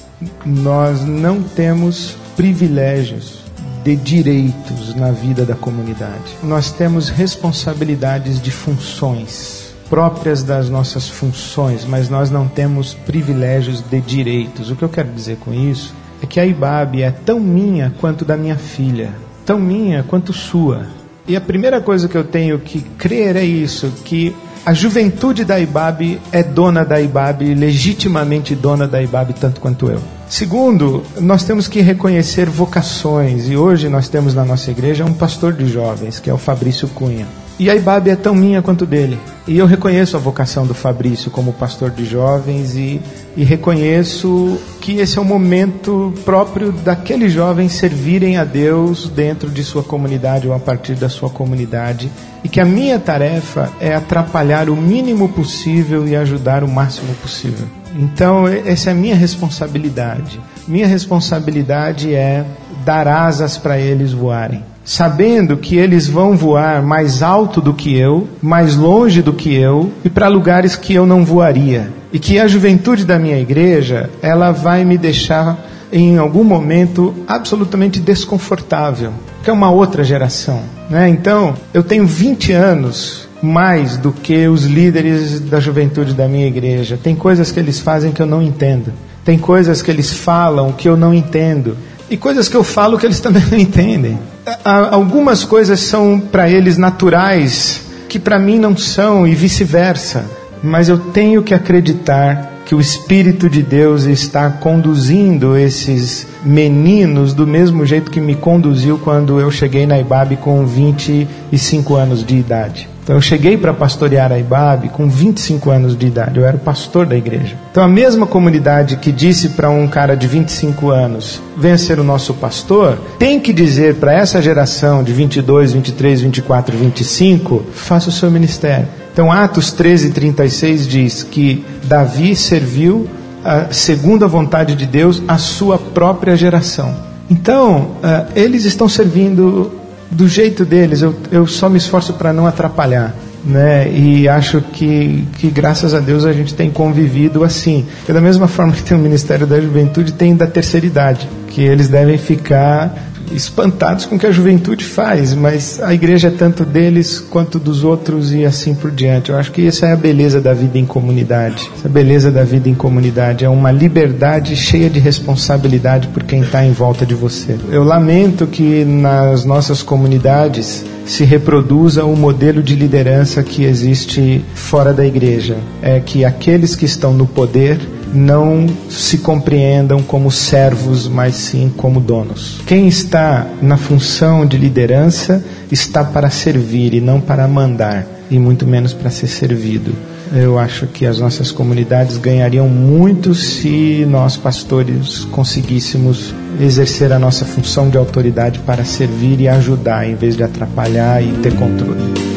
nós não temos privilégios de direitos na vida da comunidade. Nós temos responsabilidades de funções próprias das nossas funções, mas nós não temos privilégios de direitos. O que eu quero dizer com isso é que a Ibabe é tão minha quanto da minha filha, tão minha quanto sua. E a primeira coisa que eu tenho que crer é isso, que a juventude da Ibabe é dona da Ibabe, legitimamente dona da Ibabe tanto quanto eu. Segundo, nós temos que reconhecer vocações, e hoje nós temos na nossa igreja um pastor de jovens, que é o Fabrício Cunha. E a Ibabe é tão minha quanto dele. E eu reconheço a vocação do Fabrício como pastor de jovens e, e reconheço que esse é o momento próprio daqueles jovens servirem a Deus dentro de sua comunidade ou a partir da sua comunidade. E que a minha tarefa é atrapalhar o mínimo possível e ajudar o máximo possível. Então, essa é a minha responsabilidade. Minha responsabilidade é dar asas para eles voarem sabendo que eles vão voar mais alto do que eu, mais longe do que eu e para lugares que eu não voaria. E que a juventude da minha igreja, ela vai me deixar em algum momento absolutamente desconfortável, que é uma outra geração, né? Então, eu tenho 20 anos mais do que os líderes da juventude da minha igreja. Tem coisas que eles fazem que eu não entendo. Tem coisas que eles falam que eu não entendo. E coisas que eu falo que eles também não entendem algumas coisas são para eles naturais que para mim não são e vice-versa. Mas eu tenho que acreditar que o Espírito de Deus está conduzindo esses meninos do mesmo jeito que me conduziu quando eu cheguei na IBAB com 25 anos de idade. Então eu cheguei para pastorear a Ibabe com 25 anos de idade, eu era o pastor da igreja. Então a mesma comunidade que disse para um cara de 25 anos, venha ser o nosso pastor, tem que dizer para essa geração de 22, 23, 24, 25, faça o seu ministério. Então Atos 13, 36 diz que Davi serviu, a, segundo a vontade de Deus, a sua própria geração. Então, uh, eles estão servindo do jeito deles, eu, eu só me esforço para não atrapalhar. Né? E acho que, que graças a Deus a gente tem convivido assim. E da mesma forma que tem o Ministério da Juventude, tem da terceira idade, que eles devem ficar espantados com o que a juventude faz, mas a igreja é tanto deles quanto dos outros e assim por diante. Eu acho que essa é a beleza da vida em comunidade. Essa beleza da vida em comunidade é uma liberdade cheia de responsabilidade por quem está em volta de você. Eu lamento que nas nossas comunidades se reproduza o modelo de liderança que existe fora da igreja. É que aqueles que estão no poder não se compreendam como servos, mas sim como donos. Quem está na função de liderança está para servir e não para mandar, e muito menos para ser servido. Eu acho que as nossas comunidades ganhariam muito se nós, pastores, conseguíssemos exercer a nossa função de autoridade para servir e ajudar, em vez de atrapalhar e ter controle.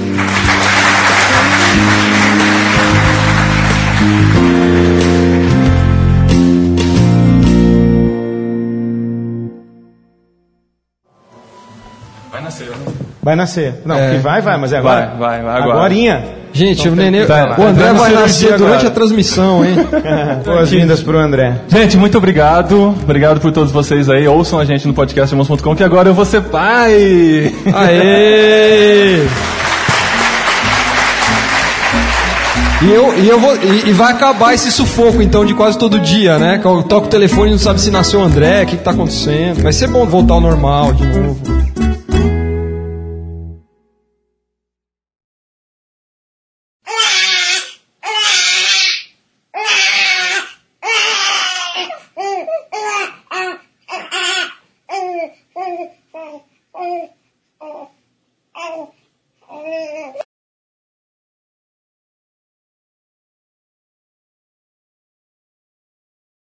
Vai nascer. Não, É. que vai, vai, mas é agora. Vai, vai, vai agora. Agorinha. Gente, o, nenê, o André Entrando vai nascer durante agora. a transmissão, hein? Boas-vindas pro André. Gente, muito obrigado. Obrigado por todos vocês aí. Ouçam a gente no podcast irmãos.com que agora eu vou ser pai. Aê! E eu, e eu vou e, e vai acabar esse sufoco então de quase todo dia, né? Que eu toco o telefone e não sabe se nasceu o André, o que, que tá acontecendo. Vai ser bom voltar ao normal de novo.